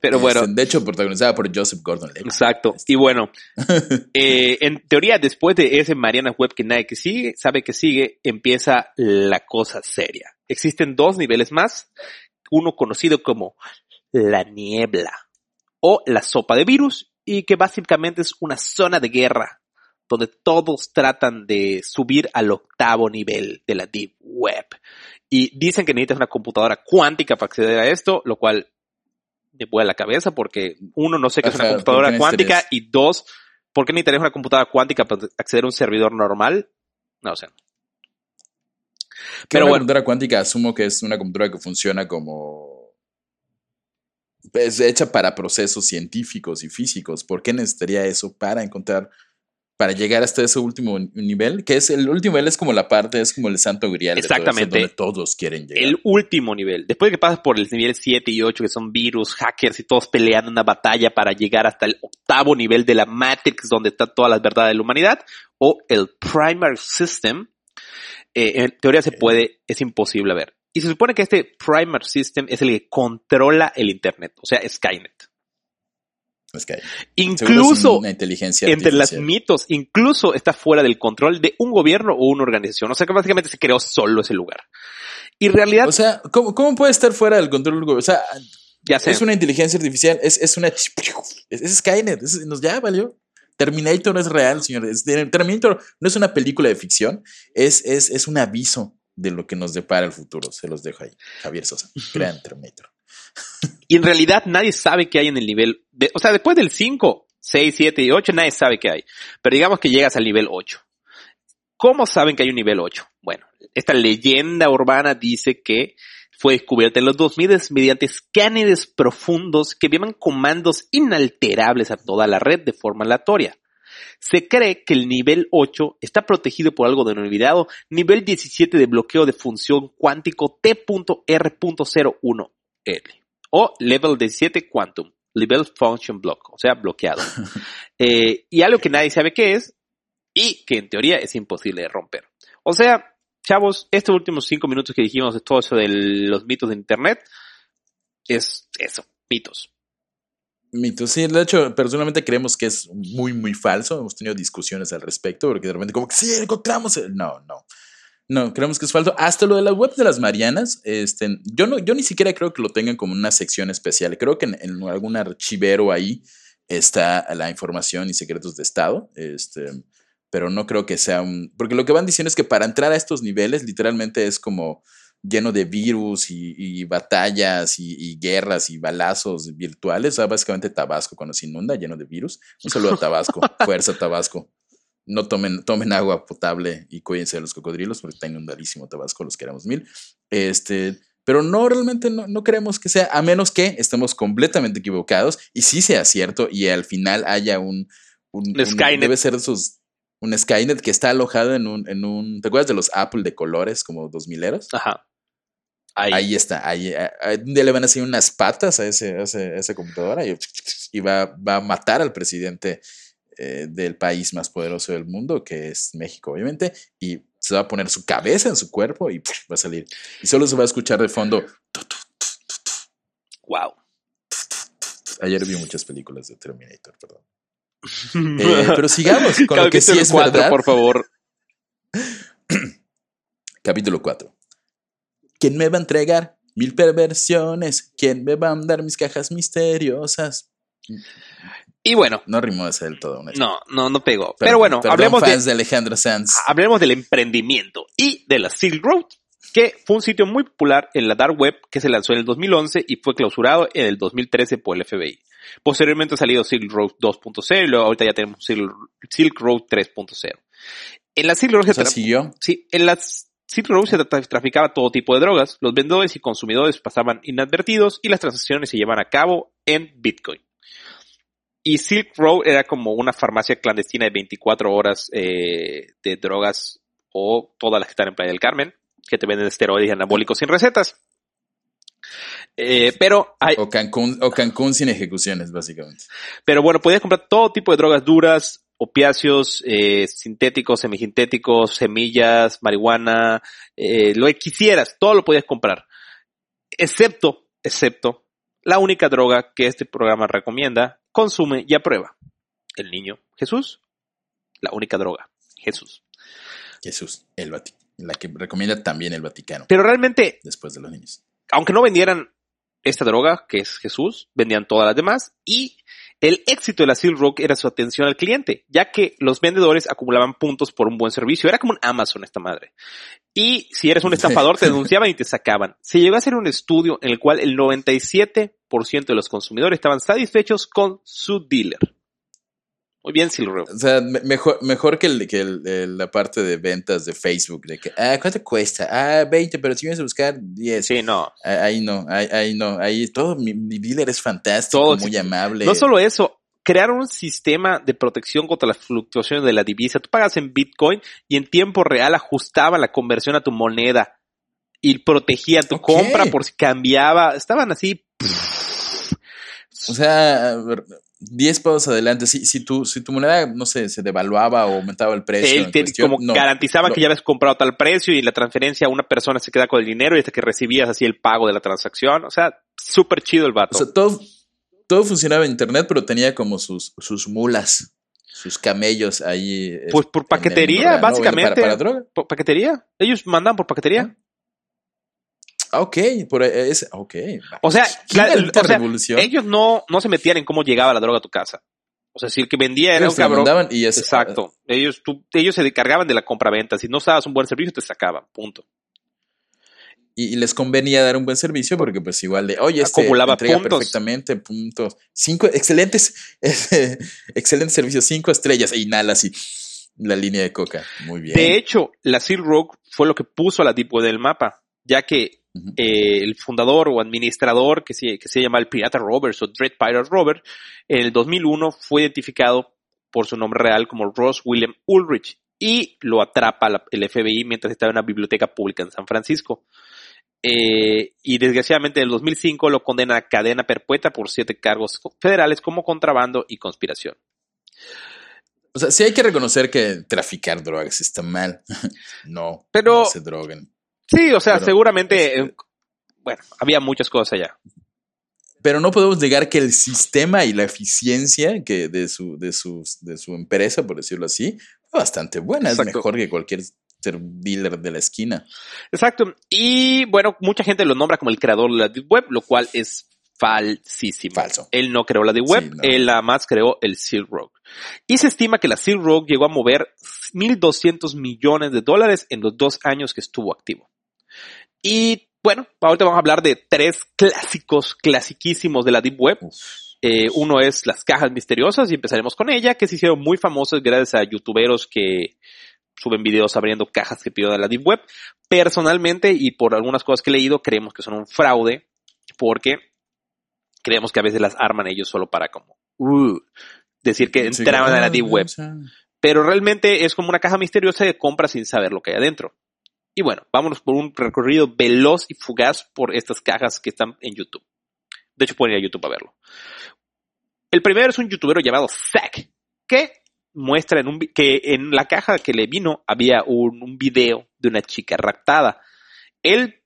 Pero bueno. De hecho, protagonizada por Joseph Gordon. Exacto. Y bueno, eh, en teoría, después de ese Mariana Web que nadie que sigue, sabe que sigue, empieza la cosa seria. Existen dos niveles más. Uno conocido como la niebla o la sopa de virus y que básicamente es una zona de guerra donde todos tratan de subir al octavo nivel de la Deep Web. Y dicen que necesitas una computadora cuántica para acceder a esto, lo cual me vuela la cabeza porque uno, no sé qué es una computadora cuántica y dos, ¿por qué necesitarías una computadora cuántica para acceder a un servidor normal? No sé. Pero una bueno. computadora cuántica asumo que es una computadora que funciona como es hecha para procesos científicos y físicos. ¿Por qué necesitaría eso para encontrar para llegar hasta ese último nivel, que es el último nivel es como la parte, es como el santo grial. Exactamente. donde todos quieren llegar. El último nivel. Después de que pasas por el nivel 7 y 8, que son virus, hackers y todos peleando una batalla para llegar hasta el octavo nivel de la Matrix, donde está todas las verdades de la humanidad, o el Primary System, eh, en teoría se puede, es imposible ver. Y se supone que este Primary System es el que controla el Internet, o sea, Skynet. Skynet. Incluso inteligencia entre los mitos, incluso está fuera del control de un gobierno o una organización. O sea que básicamente se creó solo ese lugar. Y en realidad. O sea, ¿cómo, cómo puede estar fuera del control del gobierno? O sea, ya sé. es una inteligencia artificial, es, es una. Es, Skynet, nos ya valió. Terminator no es real, señores. Terminator no es una película de ficción, es, es, es un aviso de lo que nos depara el futuro. Se los dejo ahí. Javier Sosa, gran Terminator. Y en realidad nadie sabe qué hay en el nivel. De, o sea, después del 5, 6, 7 y 8, nadie sabe qué hay. Pero digamos que llegas al nivel 8. ¿Cómo saben que hay un nivel 8? Bueno, esta leyenda urbana dice que fue descubierta en los 2000 mediante escáneres profundos que enviaban comandos inalterables a toda la red de forma aleatoria. Se cree que el nivel 8 está protegido por algo denominado nivel 17 de bloqueo de función cuántico T.R.01L o level 17 quantum, level function block, o sea, bloqueado. Eh, y algo que nadie sabe qué es y que en teoría es imposible de romper. O sea, chavos, estos últimos cinco minutos que dijimos de todo eso de los mitos de Internet, es eso, mitos. Mitos, sí, de hecho, personalmente creemos que es muy, muy falso. Hemos tenido discusiones al respecto, porque de repente, como que sí, encontramos. No, no. No, creemos que es falso. Hasta lo de las webs de las Marianas, este, yo, no, yo ni siquiera creo que lo tengan como una sección especial. Creo que en, en algún archivero ahí está la información y secretos de Estado. Este, pero no creo que sea un... Porque lo que van diciendo es que para entrar a estos niveles literalmente es como lleno de virus y, batallas y, guerras y balazos virtuales. O sea, básicamente Tabasco cuando se inunda, lleno de virus. Un saludo a Tabasco, fuerza Tabasco. No tomen, tomen agua potable y cuídense de los cocodrilos porque está inundadísimo Tabasco, los queremos mil. Este, pero no, realmente no, no creemos que sea, a menos que estemos completamente equivocados y sí sea cierto y al final haya un... un, debe ser sus un Skynet que está alojado en un, en un. ¿Te acuerdas de los Apple de colores como dos mileros? Ajá. Ahí. está. Ahí, un día le van a hacer unas patas a, ese, a, esa computadora y, va, va, a matar al presidente eh, del país más poderoso del mundo, que es México, obviamente, y se va a poner su cabeza en su cuerpo y va a salir. Y solo se va a escuchar de fondo. Wow. Ayer vi muchas películas de Terminator, perdón. Eh, pero sigamos con lo que sí es verdad. por favor. Capítulo 4. ¿Quién me va a entregar mil perversiones? ¿Quién me va a dar mis cajas misteriosas? Y bueno. No rimó ese del todo. No, no, no pegó. Pero, bueno, hablemos de, Alejandro Sanz. Hablemos del emprendimiento y de la Silk Road, que fue un sitio muy popular en la Dark Web que se lanzó en el 2011 y fue clausurado en el 2013 por el FBI. Posteriormente ha salido Silk Road 2.0 y luego ahorita ya tenemos Silk, Road 3.0. En la Silk Road se Sí, en la Silk Road se traficaba todo tipo de drogas. Los vendedores y consumidores pasaban inadvertidos y las transacciones se llevan a cabo en Bitcoin. Y Silk Road era como una farmacia clandestina de 24 horas eh, de drogas o todas las que están en Playa del Carmen, que te venden esteroides y anabólicos sin recetas. Eh, pero hay... O Cancún, o Cancún sin ejecuciones, básicamente. Pero bueno, podías comprar todo tipo de drogas duras, opiáceos, eh, sintéticos, semisintéticos, semillas, marihuana, eh, lo que quisieras, todo lo podías comprar. Excepto, excepto, la única droga que este programa recomienda, consume y aprueba. El niño Jesús. La única droga, Jesús. Jesús, el la que recomienda también el Vaticano. Pero realmente... Después de los niños. Aunque no vendieran esta droga, que es Jesús, vendían todas las demás y el éxito de la Silk Rock era su atención al cliente, ya que los vendedores acumulaban puntos por un buen servicio. Era como un Amazon esta madre. Y si eres un estafador, te denunciaban y te sacaban. Se llegó a hacer un estudio en el cual el 97% de los consumidores estaban satisfechos con su dealer. Muy bien, Silver. O sea, mejor, mejor que, el, que la parte de ventas de Facebook, de que, ah, ¿cuánto cuesta? Ah, 20, pero si vienes a buscar 10. Sí, no. Ahí, no, ahí, no, ahí todo, mi, dealer es fantástico, muy amable. No solo eso, crearon un sistema de protección contra las fluctuaciones de la divisa. Tú pagas en Bitcoin y en tiempo real ajustaban la conversión a tu moneda y protegían tu compra por si cambiaba. Estaban así. O sea, 10 pasos adelante, si, si, tu, si tu moneda, no sé, se devaluaba o aumentaba el precio. Él como garantizaba que ya habías comprado tal precio y la transferencia a una persona se queda con el dinero y hasta que recibías así el pago de la transacción. O sea, súper chido el vato. O sea, todo, todo funcionaba en internet, pero tenía como sus, sus mulas, sus camellos ahí. Pues por paquetería, básicamente. para, droga. Por paquetería. Ellos mandan por paquetería. Ah, ok, por ese, ok. O sea, ellos no, no se metían en cómo llegaba la droga a tu casa. O sea, si el que vendía era un cabrón. Y exacto. ellos, ellos se cargaban de la compra-venta. Si no usabas un buen servicio, te sacaban. Punto y, les convenía dar un buen servicio porque pues igual de, oye, este acumulaba entrega perfectamente, puntos. Cinco, excelentes, excelente servicio, cinco estrellas e inhala así la línea de coca. Muy bien. De hecho, la Silk Road fue lo que puso a la Deep Web del mapa, ya que eh, el fundador o administrador que se, que se llama el Pirata Roberts o Dread Pirate Robert, en el 2001 fue identificado por su nombre real como Ross William Ulrich y lo atrapa el FBI mientras estaba en una biblioteca pública en San Francisco. Eh, y desgraciadamente en el 2005 lo condena a cadena perpetua por siete cargos federales como contrabando y conspiración. O sea, sí hay que reconocer que traficar drogas está mal. no, pero, se droguen. Sí, o sea, seguramente, este bueno, había muchas cosas allá. Pero no podemos negar que el sistema y la eficiencia que de, su, de, de su empresa, por decirlo así, fue bastante buena. Es mejor que cualquier ser dealer de la esquina. Exacto. Y bueno, mucha gente lo nombra como el creador de la Deep Web, lo cual es falsísimo. Falso. Él no creó la Deep Web, él además creó el Silk Road. Y se estima que la Silk Road llegó a mover 1.200 millones de dólares en los dos años que estuvo activo. Y bueno, ahorita vamos a hablar de tres clásicos, clasiquísimos de la Deep Web. Eh, uno es las cajas misteriosas y empezaremos con ella, que se hicieron muy famosas gracias a youtuberos que suben videos abriendo cajas que pido de la Deep Web. Personalmente, y por algunas cosas que he leído, creemos que son un fraude, porque creemos que a veces las arman ellos solo para como uh, decir que entraban a la Deep Web. Pero realmente es como una caja misteriosa de compra sin saber lo que hay adentro. Y bueno, vámonos por un recorrido veloz y fugaz por estas cajas que están en YouTube. De hecho, pueden ir a YouTube a verlo. El primero es un youtuber llamado Zack, que muestra en un, que en la caja que le vino había un, un video de una chica raptada. Él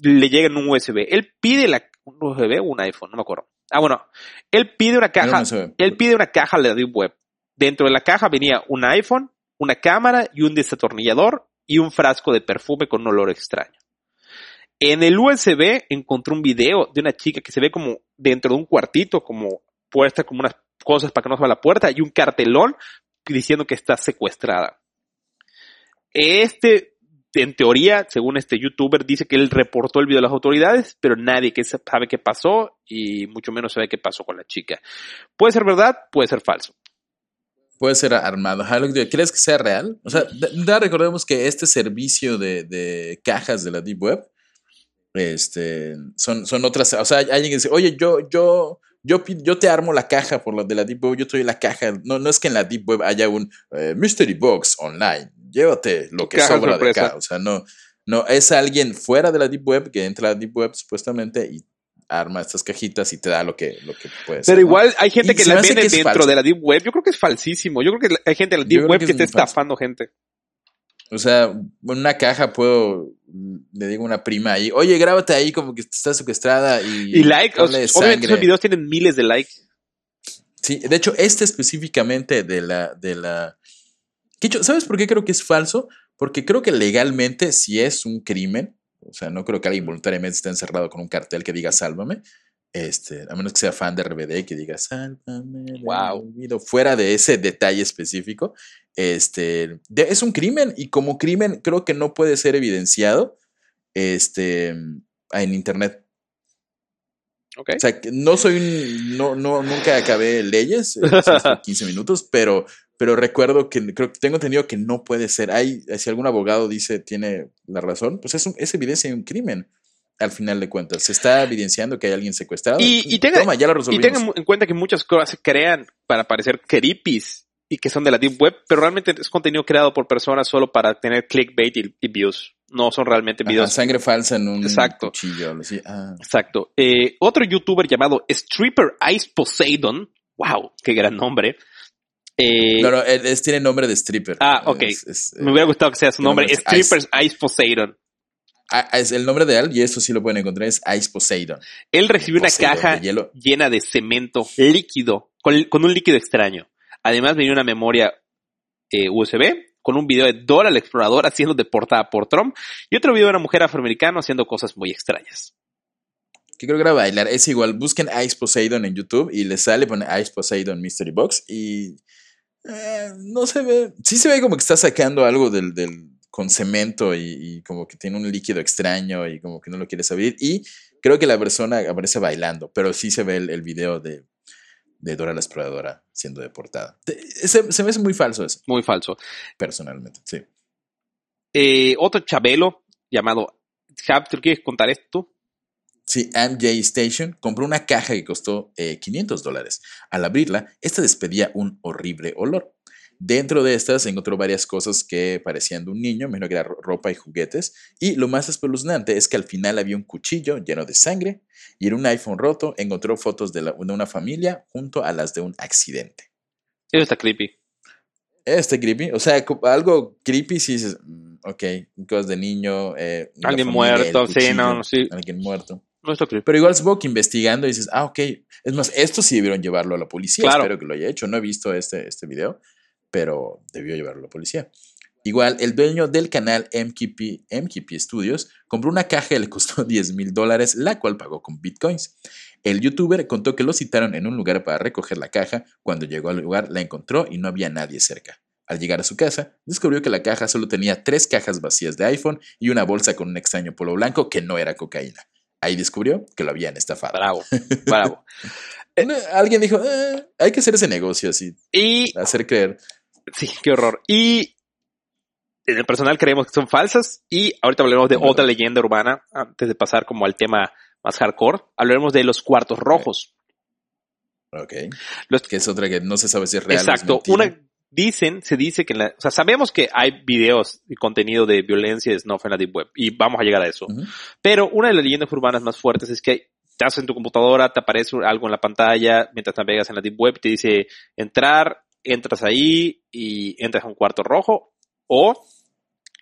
le llega en un USB. Él pide la, un USB o un iPhone, no me acuerdo. Ah, bueno, él pide una caja, él pide una caja de Web. Dentro de la caja venía un iPhone, una cámara y un desatornillador y un frasco de perfume con un olor extraño. En el USB encontró un video de una chica que se ve como dentro de un cuartito, como puesta como unas cosas para que no se la puerta y un cartelón diciendo que está secuestrada. Este, en teoría, según este youtuber, dice que él reportó el video a las autoridades, pero nadie que sabe qué pasó y mucho menos sabe qué pasó con la chica. Puede ser verdad, puede ser falso. Puede ser armado. ¿Crees que sea real? O sea, ya recordemos que este servicio de, de cajas de la Deep Web este, son, son otras. O sea, alguien que dice, oye, yo, yo yo, yo te armo la caja por lo de la Deep Web, yo estoy la caja. No, no es que en la Deep Web haya un eh, Mystery Box online. Llévate lo que sobra de acá. O sea, no, no, es alguien fuera de la Deep Web que entra a la Deep Web supuestamente y arma estas cajitas y te da lo que, lo que puedes. Pero igual hay gente que la vende dentro de la Deep Web. Yo creo que es falsísimo. Yo creo que hay gente de la Deep Web que, que está estafando gente. O sea, en una caja puedo, le digo a una prima ahí, oye, grábate ahí como que está secuestrada y... Y like, obviamente esos videos tienen miles de likes. Sí, de hecho, este específicamente de la... De la... ¿Sabes por qué creo que es falso? Porque creo que legalmente si es un crimen, o sea, no creo que alguien voluntariamente esté encerrado con un cartel que diga sálvame, este, a menos que sea fan de RBD que diga sálvame. Wow. Fuera de ese detalle específico, este, es un crimen y como crimen creo que no puede ser evidenciado este, en internet. Okay. O sea, no soy un, no, no, nunca acabé leyes, 15 minutos, pero, pero recuerdo que creo que tengo entendido que no puede ser. Hay, si algún abogado dice tiene la razón, pues es, es evidencia de un crimen al final de cuentas. Se está evidenciando que hay alguien secuestrado. Y, y, tenga, ya lo y tengan en cuenta que muchas cosas se crean para parecer creepies y que son de la Deep Web, pero realmente es contenido creado por personas solo para tener clickbait y, views. No son realmente videos. sangre falsa en un Exacto. cuchillo. Ah. Exacto. Eh, otro youtuber llamado Stripper Ice Poseidon. Wow, qué gran nombre. Eh, no, no, es, tiene nombre de stripper. Ah, ok. Me hubiera gustado que sea su nombre. Strippers Ice Poseidon. el nombre de él, y esto sí lo pueden encontrar, es Ice Poseidon. Él recibió una caja llena de cemento líquido, con, un líquido extraño. Además venía una memoria eh, USB con un video de Dora la exploradora siendo deportada por Trump y otro video de una mujer afroamericana haciendo cosas muy extrañas. Que creo que era bailar. Es igual, busquen Ice Poseidon en YouTube y les sale, pone Ice Poseidon Mystery Box y eh, no se ve. Sí se ve como que está sacando algo del, con cemento y, como que tiene un líquido extraño y como que no lo quieres abrir. Y creo que la persona aparece bailando, pero sí se ve el, video de, de, Dora la Exploradora siendo deportada. Se, se me hace muy falso eso. Muy falso. Personalmente, sí. Eh, otro Chabelo llamado. ¿tú quieres contar esto? Sí, MJ Station compró una caja que costó 500 eh, dólares. Al abrirla, esta despedía un horrible olor. Dentro de estas se encontró varias cosas que parecían de un niño, menos que era ropa y juguetes. Y lo más espeluznante es que al final había un cuchillo lleno de sangre y en un iPhone roto encontró fotos de, una familia junto a las de un accidente. Eso está creepy. Está creepy. O sea, algo creepy si dices, mm, ok, cosas de niño. Eh, alguien muerto, sí, no, sí. Alguien muerto. Pero igual supongo que investigando dices, ah, ok. Es más, esto sí debieron llevarlo a la policía. Espero que lo haya hecho. No he visto este, este video, pero debió llevarlo a la policía. Igual, el dueño del canal MKP, MKP Studios compró una caja que le costó 10 mil dólares, la cual pagó con bitcoins. El youtuber contó que lo citaron en un lugar para recoger la caja. Cuando llegó al lugar, la encontró y no había nadie cerca. Al llegar a su casa, descubrió que la caja solo tenía tres cajas vacías de iPhone y una bolsa con un extraño polo blanco que no era cocaína. Ahí descubrió que lo habían estafado. Bravo, bravo. Alguien dijo, eh, hay que hacer ese negocio así. Y... Hacer creer. Sí, qué horror. Y en el personal creemos que son falsas. Y ahorita hablaremos de otra leyenda urbana, antes de pasar como al tema más hardcore. Hablaremos de los cuartos rojos. Ok. Los, que es otra que no se sabe si es real. Exacto. una dicen, se dice que, la, o sea, sabemos que hay videos y contenido de violencia de snuff en la Deep Web y vamos a llegar a eso. Pero una de las leyendas urbanas más fuertes es que estás en tu computadora, te aparece algo en la pantalla mientras navegas en la Deep Web, te dice entrar, entras ahí y entras a un cuarto rojo o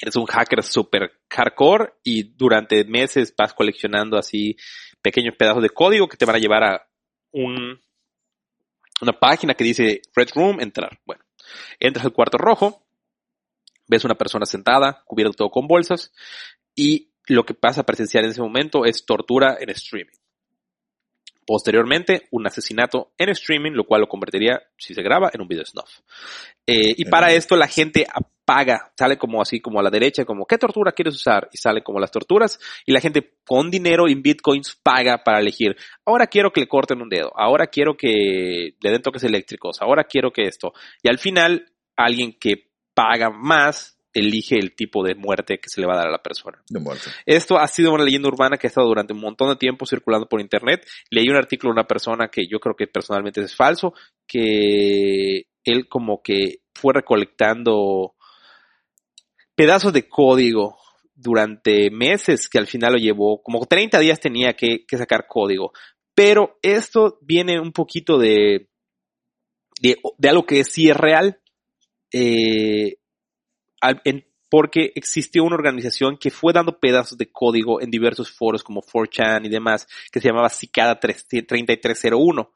eres un hacker super hardcore y durante meses vas coleccionando así pequeños pedazos de código que te van a llevar a un, una página que dice Red Room, entrar. Bueno, Entras al cuarto rojo, ves una persona sentada, cubierto todo con bolsas, y lo que pasa a presenciar en ese momento es tortura en streaming. Posteriormente, un asesinato en streaming, lo cual lo convertiría, si se graba, en un video snuff. Eh, y para esto la gente apaga, sale como así, como a la derecha, como, ¿qué tortura quieres usar? Y sale como las torturas, y la gente con dinero en bitcoins paga para elegir, ahora quiero que le corten un dedo, ahora quiero que le den toques eléctricos, ahora quiero que esto. Y al final, alguien que paga más elige el tipo de muerte que se le va a dar a la persona. De muerte. Esto ha sido una leyenda urbana que ha estado durante un montón de tiempo circulando por internet. Leí un artículo de una persona que yo creo que personalmente es falso, que él como que fue recolectando pedazos de código durante meses que al final lo llevó, como 30 días tenía que, sacar código. Pero esto viene un poquito de, de, algo que sí es real. Eh, porque existió una organización que fue dando pedazos de código en diversos foros como 4chan y demás, que se llamaba Cicada 3301.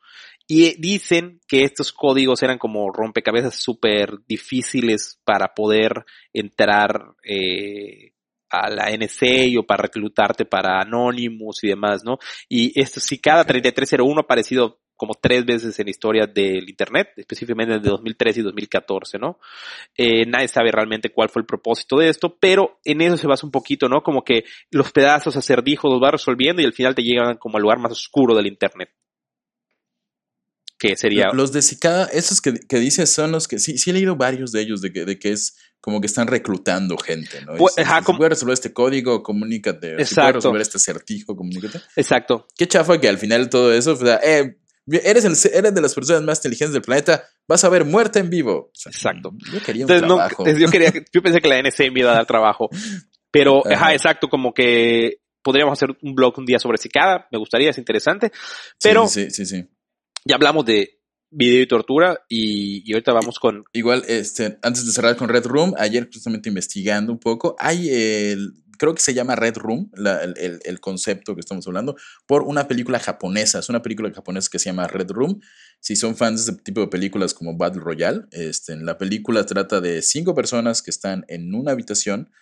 Y dicen que estos códigos eran como rompecabezas súper difíciles para poder entrar eh, a la NC o para reclutarte para Anonymous y demás, ¿no? Y esto Cicada 3301 ha aparecido como tres veces en la historia del Internet, específicamente de 2013 y 2014, ¿no? Eh, nadie sabe realmente cuál fue el propósito de esto, pero en eso se basa un poquito, ¿no? Como que los pedazos acertijos los va resolviendo y al final te llegan como al lugar más oscuro del Internet. Que sería... Los de Cicada, esos que, que dices son los que, sí, sí he leído varios de ellos, de que, de que es como que están reclutando gente, ¿no? Pues, ajá, si, resolver este código, comunícate. Exacto. Si puedes resolver este acertijo, comunícate. Exacto. Qué chafa que al final todo eso, o sea, eh, Eres, eres de las personas más inteligentes del planeta, vas a ver muerte en vivo. exacto. Yo quería un trabajo. yo, quería, yo pensé que la NC me iba a dar trabajo. Pero, ajá. exacto, como que podríamos hacer un blog un día sobre Cicada, me gustaría, es interesante. Pero sí, sí, sí, ya hablamos de video y tortura y, y, ahorita vamos con... Igual, este, antes de cerrar con Red Room, ayer justamente investigando un poco, hay el creo que se llama Red Room, el, concepto que estamos hablando, por una película japonesa. Es una película japonesa que se llama Red Room. Si son fans de este tipo de películas como Battle Royale, este, la película trata de cinco personas que están en una habitación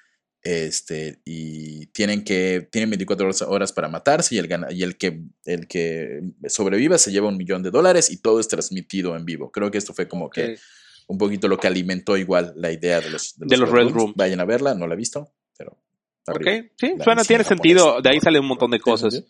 este, y tienen que, tienen 24 horas para matarse y el, y el, que, el que sobreviva se lleva un millón de dólares y todo es transmitido en vivo. Creo que esto fue como que un poquito lo que alimentó igual la idea de los, de los, Red, Room. Vayan a verla, no la he visto, pero... Ok, sí, suena, tiene sentido, de ahí sale un montón de cosas.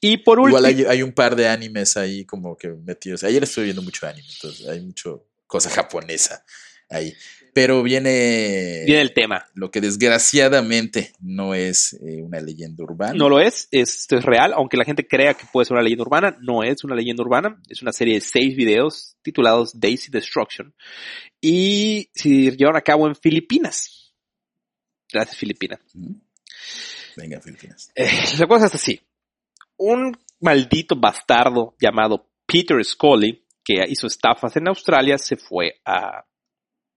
Y por último... Igual hay, hay, un par de animes ahí como que metidos. Ayer estoy viendo mucho anime, entonces hay mucho cosa japonesa ahí. Pero viene. Viene el tema. Lo que desgraciadamente no es eh, una leyenda urbana. No lo es, esto es real, aunque la gente crea que puede ser una leyenda urbana, no es una leyenda urbana, es una serie de seis videos titulados Daisy Destruction y se llevaron a cabo en Filipinas. Gracias, Filipinas. Venga, Filipinas. Eh, la cosa es así. Un maldito bastardo llamado Peter Scully, que hizo estafas en Australia, se fue a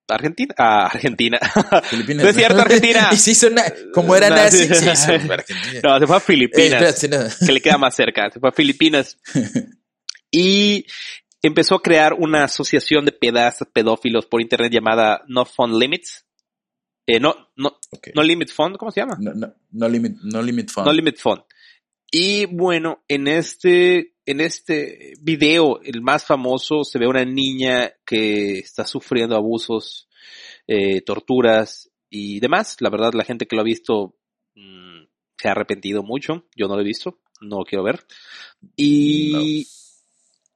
Argentina, ah, Argentina. Filipinas. No es cierto, Argentina. y sí suena, como era nazi, sí, Argentina. No, se fue a Filipinas. Que le queda más cerca. Se fue a Filipinas. y empezó a crear una asociación de pedazos pedófilos por internet llamada No Fund Limits. Eh, no, no, no Limit Fund, ¿cómo se llama? No, no, no, limit, no Limit Fund. No Limit Fund. Y bueno, en este, en este video, el más famoso, se ve una niña que está sufriendo abusos, eh, torturas y demás. La verdad, la gente que lo ha visto mm, se ha arrepentido mucho. Yo no lo he visto, no lo quiero ver. Y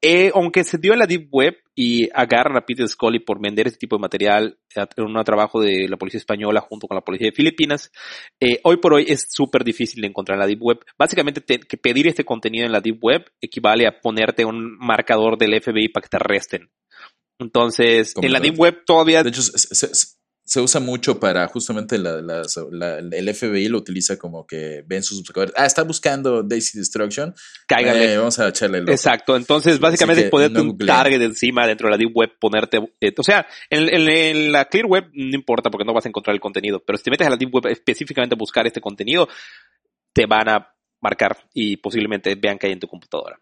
eh, aunque se dio en la Deep Web y agarran a Peter Scully por vender este tipo de material en un trabajo de la policía española junto con la policía de Filipinas, eh, hoy por hoy es súper difícil de encontrar en la Deep Web. Básicamente, que pedir este contenido en la Deep Web equivale a ponerte un marcador del FBI para que te arresten. Entonces, en la Deep Web todavía... De hecho, se usa mucho para justamente la, el FBI lo utiliza como que ven sus buscadores. Ah, está buscando Daisy Destruction. Cáigale. Eh, vamos a echarle el Exacto. Entonces, básicamente, ponerte un target encima dentro de la Deep Web, ponerte. Eh, o sea, en, la Clear Web no importa porque no vas a encontrar el contenido. Pero si te metes a la Deep Web específicamente a buscar este contenido, te van a marcar y posiblemente vean que hay en tu computadora.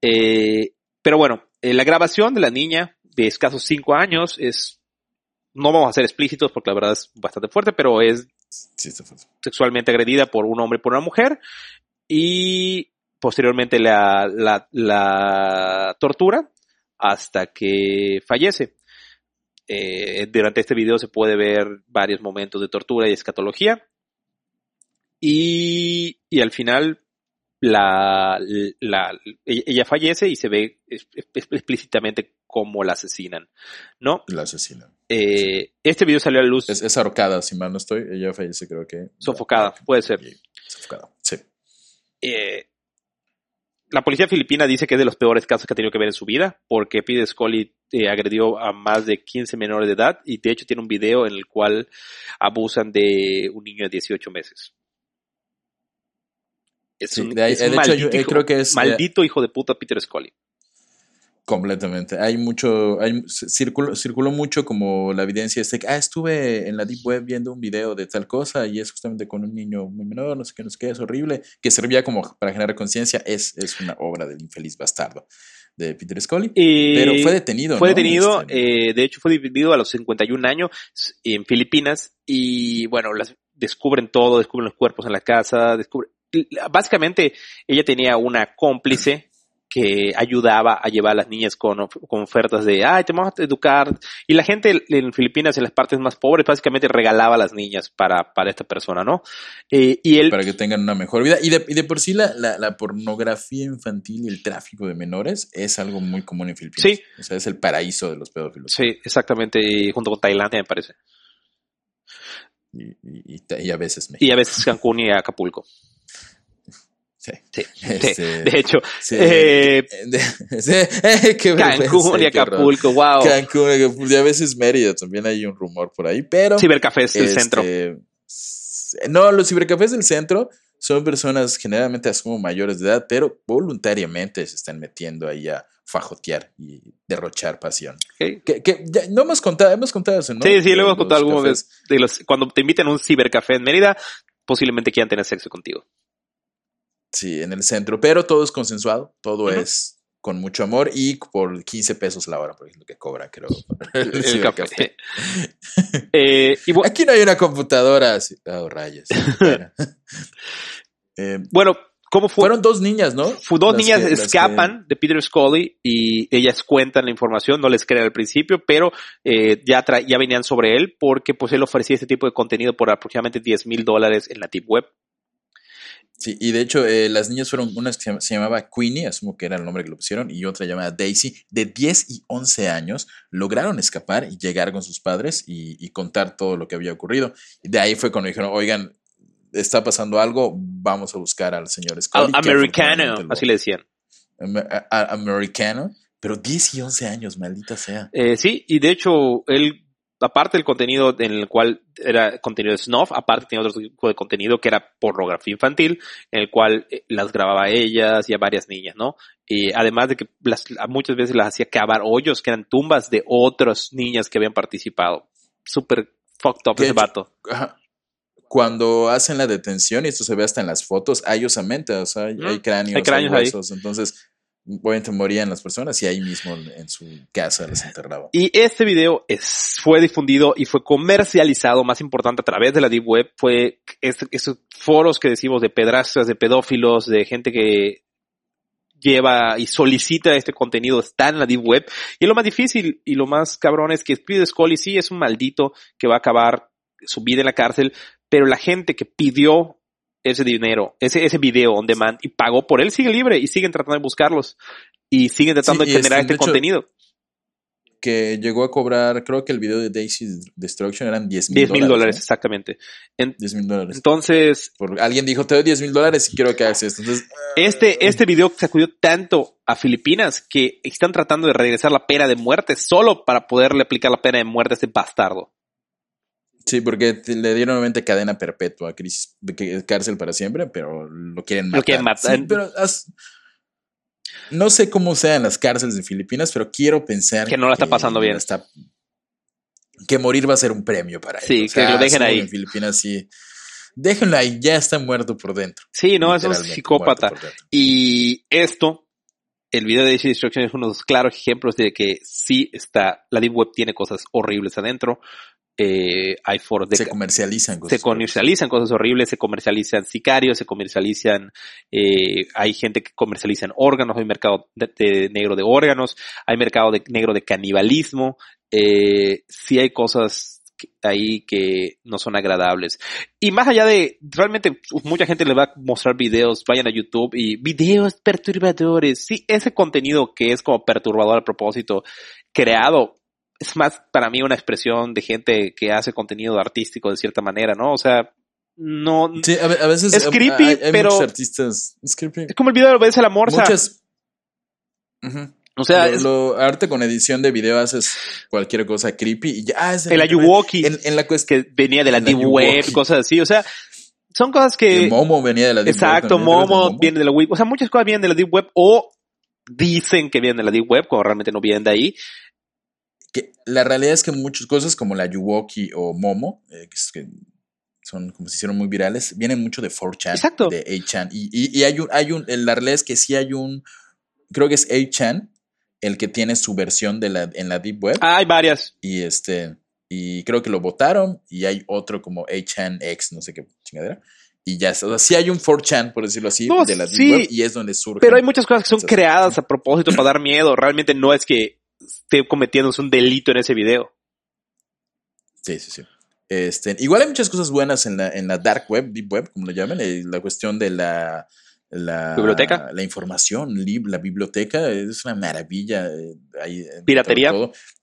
Eh, pero bueno, la grabación de la niña de escasos 5 años es no vamos a ser explícitos porque la verdad es bastante fuerte, pero es sexualmente agredida por un hombre y por una mujer y posteriormente la, la, tortura hasta que fallece. Eh, durante este video se puede ver varios momentos de tortura y escatología. Y, y al final la, la, ella fallece y se ve explícitamente cómo la asesinan, ¿no? La asesinan. Eh, este video salió a la luz. Es, ahorcada, si mal no estoy. Ella fallece, creo que. Sofocada, puede ser. Sofocada, sí. Eh, la policía filipina dice que es de los peores casos que ha tenido que ver en su vida, porque Pete Scully eh, agredió a más de 15 menores de edad y de hecho tiene un video en el cual abusan de un niño de 18 meses. Es un, maldito, hijo, de puta Peter Scully. Completamente. Hay mucho, hay, circuló, circuló mucho como la evidencia este, ah, estuve en la Deep Web viendo un video de tal cosa y es justamente con un niño muy menor, no sé qué, no sé qué, es horrible, que servía como para generar conciencia, es, es una obra del infeliz bastardo de Peter Scully, pero fue detenido. Fue detenido, este, eh, de hecho fue detenido a los 51 años en Filipinas y bueno, las, descubren todo, descubren los cuerpos en la casa, descubren, básicamente ella tenía una cómplice que ayudaba a llevar a las niñas con, ofertas de, ay, te vamos a educar. Y la gente en Filipinas, en las partes más pobres, básicamente regalaba a las niñas para, para esta persona, ¿no? Eh, y él, para que tengan una mejor vida. Y de, y de por sí la, la, pornografía infantil y el tráfico de menores es algo muy común en Filipinas. Sí. O sea, es el paraíso de los pedófilos. Sí, exactamente, junto con Tailandia, me parece. Y, y, y a veces México. Y a veces Cancún y Acapulco. Sí, este, de hecho, eh, Cancún y Acapulco, wow. Cancún y Acapulco, y a veces Mérida, también hay un rumor por ahí, pero... Cibercafés del centro. Este, no, los cibercafés del centro son personas generalmente como mayores de edad, pero voluntariamente se están metiendo ahí a fajotear y derrochar pasión. Que, no hemos contado, hemos contado eso, ¿no? Sí, sí, lo hemos contado alguna vez. De los, cuando te invitan a un cibercafé en Mérida, posiblemente quieran tener sexo contigo. Sí, en el centro, pero todo es consensuado, todo es con mucho amor y por 15 pesos la hora, por ejemplo, que cobra, creo. El, café. Eh, Aquí no hay una computadora. Oh, rayos. Eh, bueno, ¿cómo fue? Fueron dos niñas, ¿no? Fue dos niñas escapan de Peter Scully y ellas cuentan la información, no les creen al principio, pero eh, ya, ya venían sobre él porque pues él ofrecía este tipo de contenido por aproximadamente 10 mil dólares en la Deep Web. Sí, y de hecho eh, las niñas fueron, una que se llamaba Queenie, asumo que era el nombre que le pusieron, y otra llamada Daisy, de 10 y 11 años, lograron escapar y llegar con sus padres y, contar todo lo que había ocurrido. Y de ahí fue cuando dijeron, oigan, está pasando algo, vamos a buscar al señor Scully. americano, así le decían. americano, pero 10 y 11 años, maldita sea. Eh, sí, y de hecho él aparte del contenido en el cual era contenido de snuff, aparte tenía otro tipo de contenido que era pornografía infantil, en el cual eh, las grababa ellas y a varias niñas, ¿no? Y además de que las, muchas veces las hacía cavar hoyos que eran tumbas de otras niñas que habían participado. Súper fucked up ese vato. Cuando hacen la detención, y esto se ve hasta en las fotos, hay osamentas, o sea, hay, cráneos, hay, cráneos hay huesos, entonces obviamente morían las personas y ahí mismo en su casa les enterraba. Y este video fue difundido y fue comercializado, más importante, a través de la Deep Web. Fue esos foros que decimos de pedrastras, de pedófilos, de gente que lleva y solicita este contenido está en la Deep Web. Y lo más difícil y lo más cabrón es que Speed Scully sí es un maldito que va a acabar su vida en la cárcel, pero la gente que pidió ese dinero, ese, ese video on demand y pagó por él, sigue libre y siguen tratando de buscarlos y siguen tratando de generar este, contenido. Que llegó a cobrar, creo que el video de Daisy Destruction eran 10 mil 10 mil dólares, exactamente. 10 mil dólares. Entonces. alguien dijo, te doy 10 mil dólares y quiero que hagas esto. este, este video sacudió tanto a Filipinas que están tratando de regresar la pena de muerte solo para poderle aplicar la pena de muerte a este bastardo. Sí, porque le dieron nuevamente cadena perpetua, crisis, cárcel para siempre, pero lo quieren matar. Lo quieren matar. pero no sé cómo sean las cárceles de Filipinas, pero quiero pensar que no la está pasando bien. que morir va a ser un premio para él. Sí, que lo dejen ahí. En Filipinas sí. Déjenlo ahí, ya está muerto por dentro. Sí, no, es un psicópata. Y esto, el video de DC Destruction es uno de los claros ejemplos de que sí está, la Deep Web tiene cosas horribles adentro, eh, hay de... Se comercializan cosas. Se comercializan cosas horribles, se comercializan sicarios, se comercializan... Eh, hay gente que comercializa órganos, hay mercado de, negro de órganos, hay mercado de, negro de canibalismo, eh, sí hay cosas ahí que no son agradables. Y más allá de, realmente mucha gente le va a mostrar videos, vayan a YouTube y videos perturbadores. Sí, ese contenido que es como perturbador a propósito, creado es más para mí una expresión de gente que hace contenido artístico de cierta manera, ¿no? O sea, no. Sí, a, veces. Es creepy, pero. artistas. Es creepy. Es como el video de Obedece la Morsa. Muchas. O sea, lo, arte con edición de video haces cualquier cosa creepy y ya. Es el Ayuwoki. En, la que venía de la Deep Web, cosas así. O sea, son cosas que. Momo venía de la Deep Web. Exacto, Momo viene de la Web. O sea, muchas cosas vienen de la Deep Web o dicen que vienen de la Deep Web cuando realmente no vienen de ahí la realidad es que muchas cosas como la Yuwoki o Momo, eh, que, son como se hicieron muy virales, vienen mucho de 4chan, de 8chan. Y, hay un, hay un, la realidad es que sí hay un, creo que es 8chan, el que tiene su versión de la, en la Deep Web. Ah, hay varias. Y este, y creo que lo votaron, y hay otro como 8chan X, no sé qué chingadera. Y ya, o sea, sí hay un 4chan, por decirlo así, de la Deep Web, y es donde surge. Pero hay muchas cosas que son creadas a propósito para dar miedo. Realmente no es que esté cometiendo un delito en ese video. Sí, sí, sí. Este, igual hay muchas cosas buenas en la, en la dark web, deep web, como lo llaman, eh, la cuestión de la, la biblioteca, la información, la biblioteca es una maravilla. Eh, Piratería.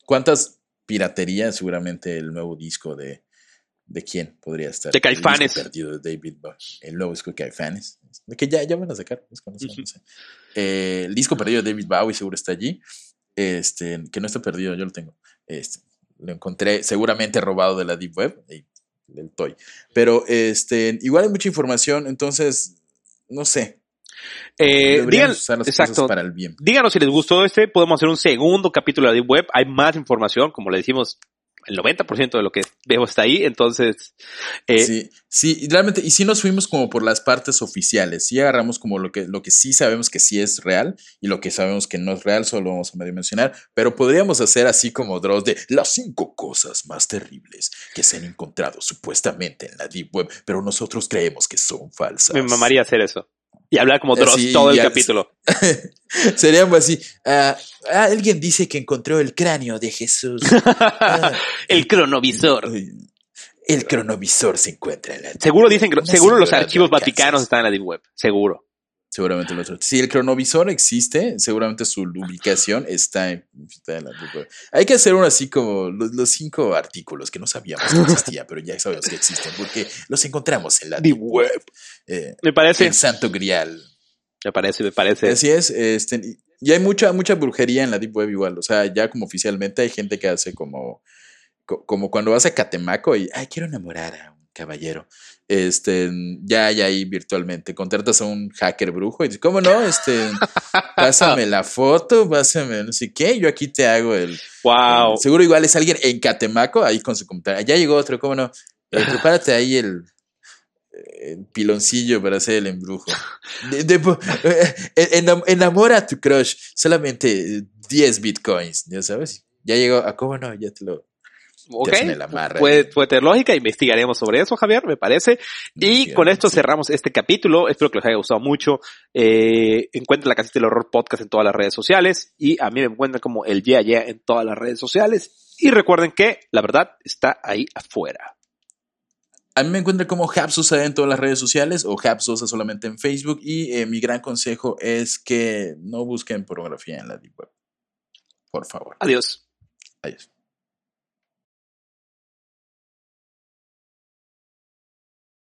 ¿Cuántas piraterías? Seguramente el nuevo disco de, ¿De quién podría estar? De Caifanes. El perdido de David Bowie. El nuevo disco de Caifanes. Que ya, ya van a sacar. Eh, el disco perdido de David Bowie seguro está allí este, que no está perdido, yo lo tengo. Este, lo encontré seguramente robado de la Deep Web, del Toy. Pero este, igual hay mucha información, entonces, no sé. Eh, exacto. Para el bien. Díganos si les gustó este, podemos hacer un segundo capítulo de la Deep Web. Hay más información, como le decimos, el 90% de lo que veo está ahí, entonces... Eh, sí, sí, realmente, y sí nos fuimos como por las partes oficiales, sí agarramos como lo que, lo que sí sabemos que sí es real y lo que sabemos que no es real, solo vamos a medio mencionar, pero podríamos hacer así como Dross de las cinco cosas más terribles que se han encontrado supuestamente en la Deep Web, pero nosotros creemos que son falsas. Me mamaría hacer eso y hablar como Dross todo el capítulo. Sería así. Ah, ah, alguien dice que encontró el cráneo de Jesús. Ah, el cronovisor. El cronovisor se encuentra en la. Seguro dicen seguro los archivos vaticanos están en la Deep Web. Seguro. Seguramente los Si el cronovisor existe, seguramente su ubicación está en, la Web. Hay que hacer uno así como los, cinco artículos que no sabíamos que existían, pero ya sabemos que existen porque los encontramos en la Deep Web. Eh, me parece. El santo grial. Me parece, me parece. Así es. Este, y hay mucha, mucha brujería en la Deep Web igual. O sea, ya como oficialmente hay gente que hace como, como cuando vas a Catemaco y, ay, quiero enamorar a un caballero este, ya hay ahí virtualmente. Contratas a un hacker brujo y dices, ¿cómo no? Este, pásame la foto, pásame no sé qué, yo aquí te hago el. Wow. seguro igual es alguien en Catemaco ahí con su computadora. Ya llegó otro, ¿cómo no? Eh, prepárate ahí el, piloncillo para hacer el embrujo. Eh, enamora a tu crush, solamente 10 bitcoins, ya sabes. Ya llegó, ¿a cómo no? Ya te lo Ok, puede, puede, tener lógica, investigaremos sobre eso, Javier, me parece. Y con esto cerramos este capítulo, espero que les haya gustado mucho. Eh, encuentren la casita del horror podcast en todas las redes sociales y a mí me encuentran como el Yeah Yeah en todas las redes sociales. Y recuerden que la verdad está ahí afuera. A mí me encuentran como Hapsosa en todas las redes sociales o Hapsosa solamente en Facebook y eh, mi gran consejo es que no busquen pornografía en la Deep Web. Por favor. Adiós. Adiós.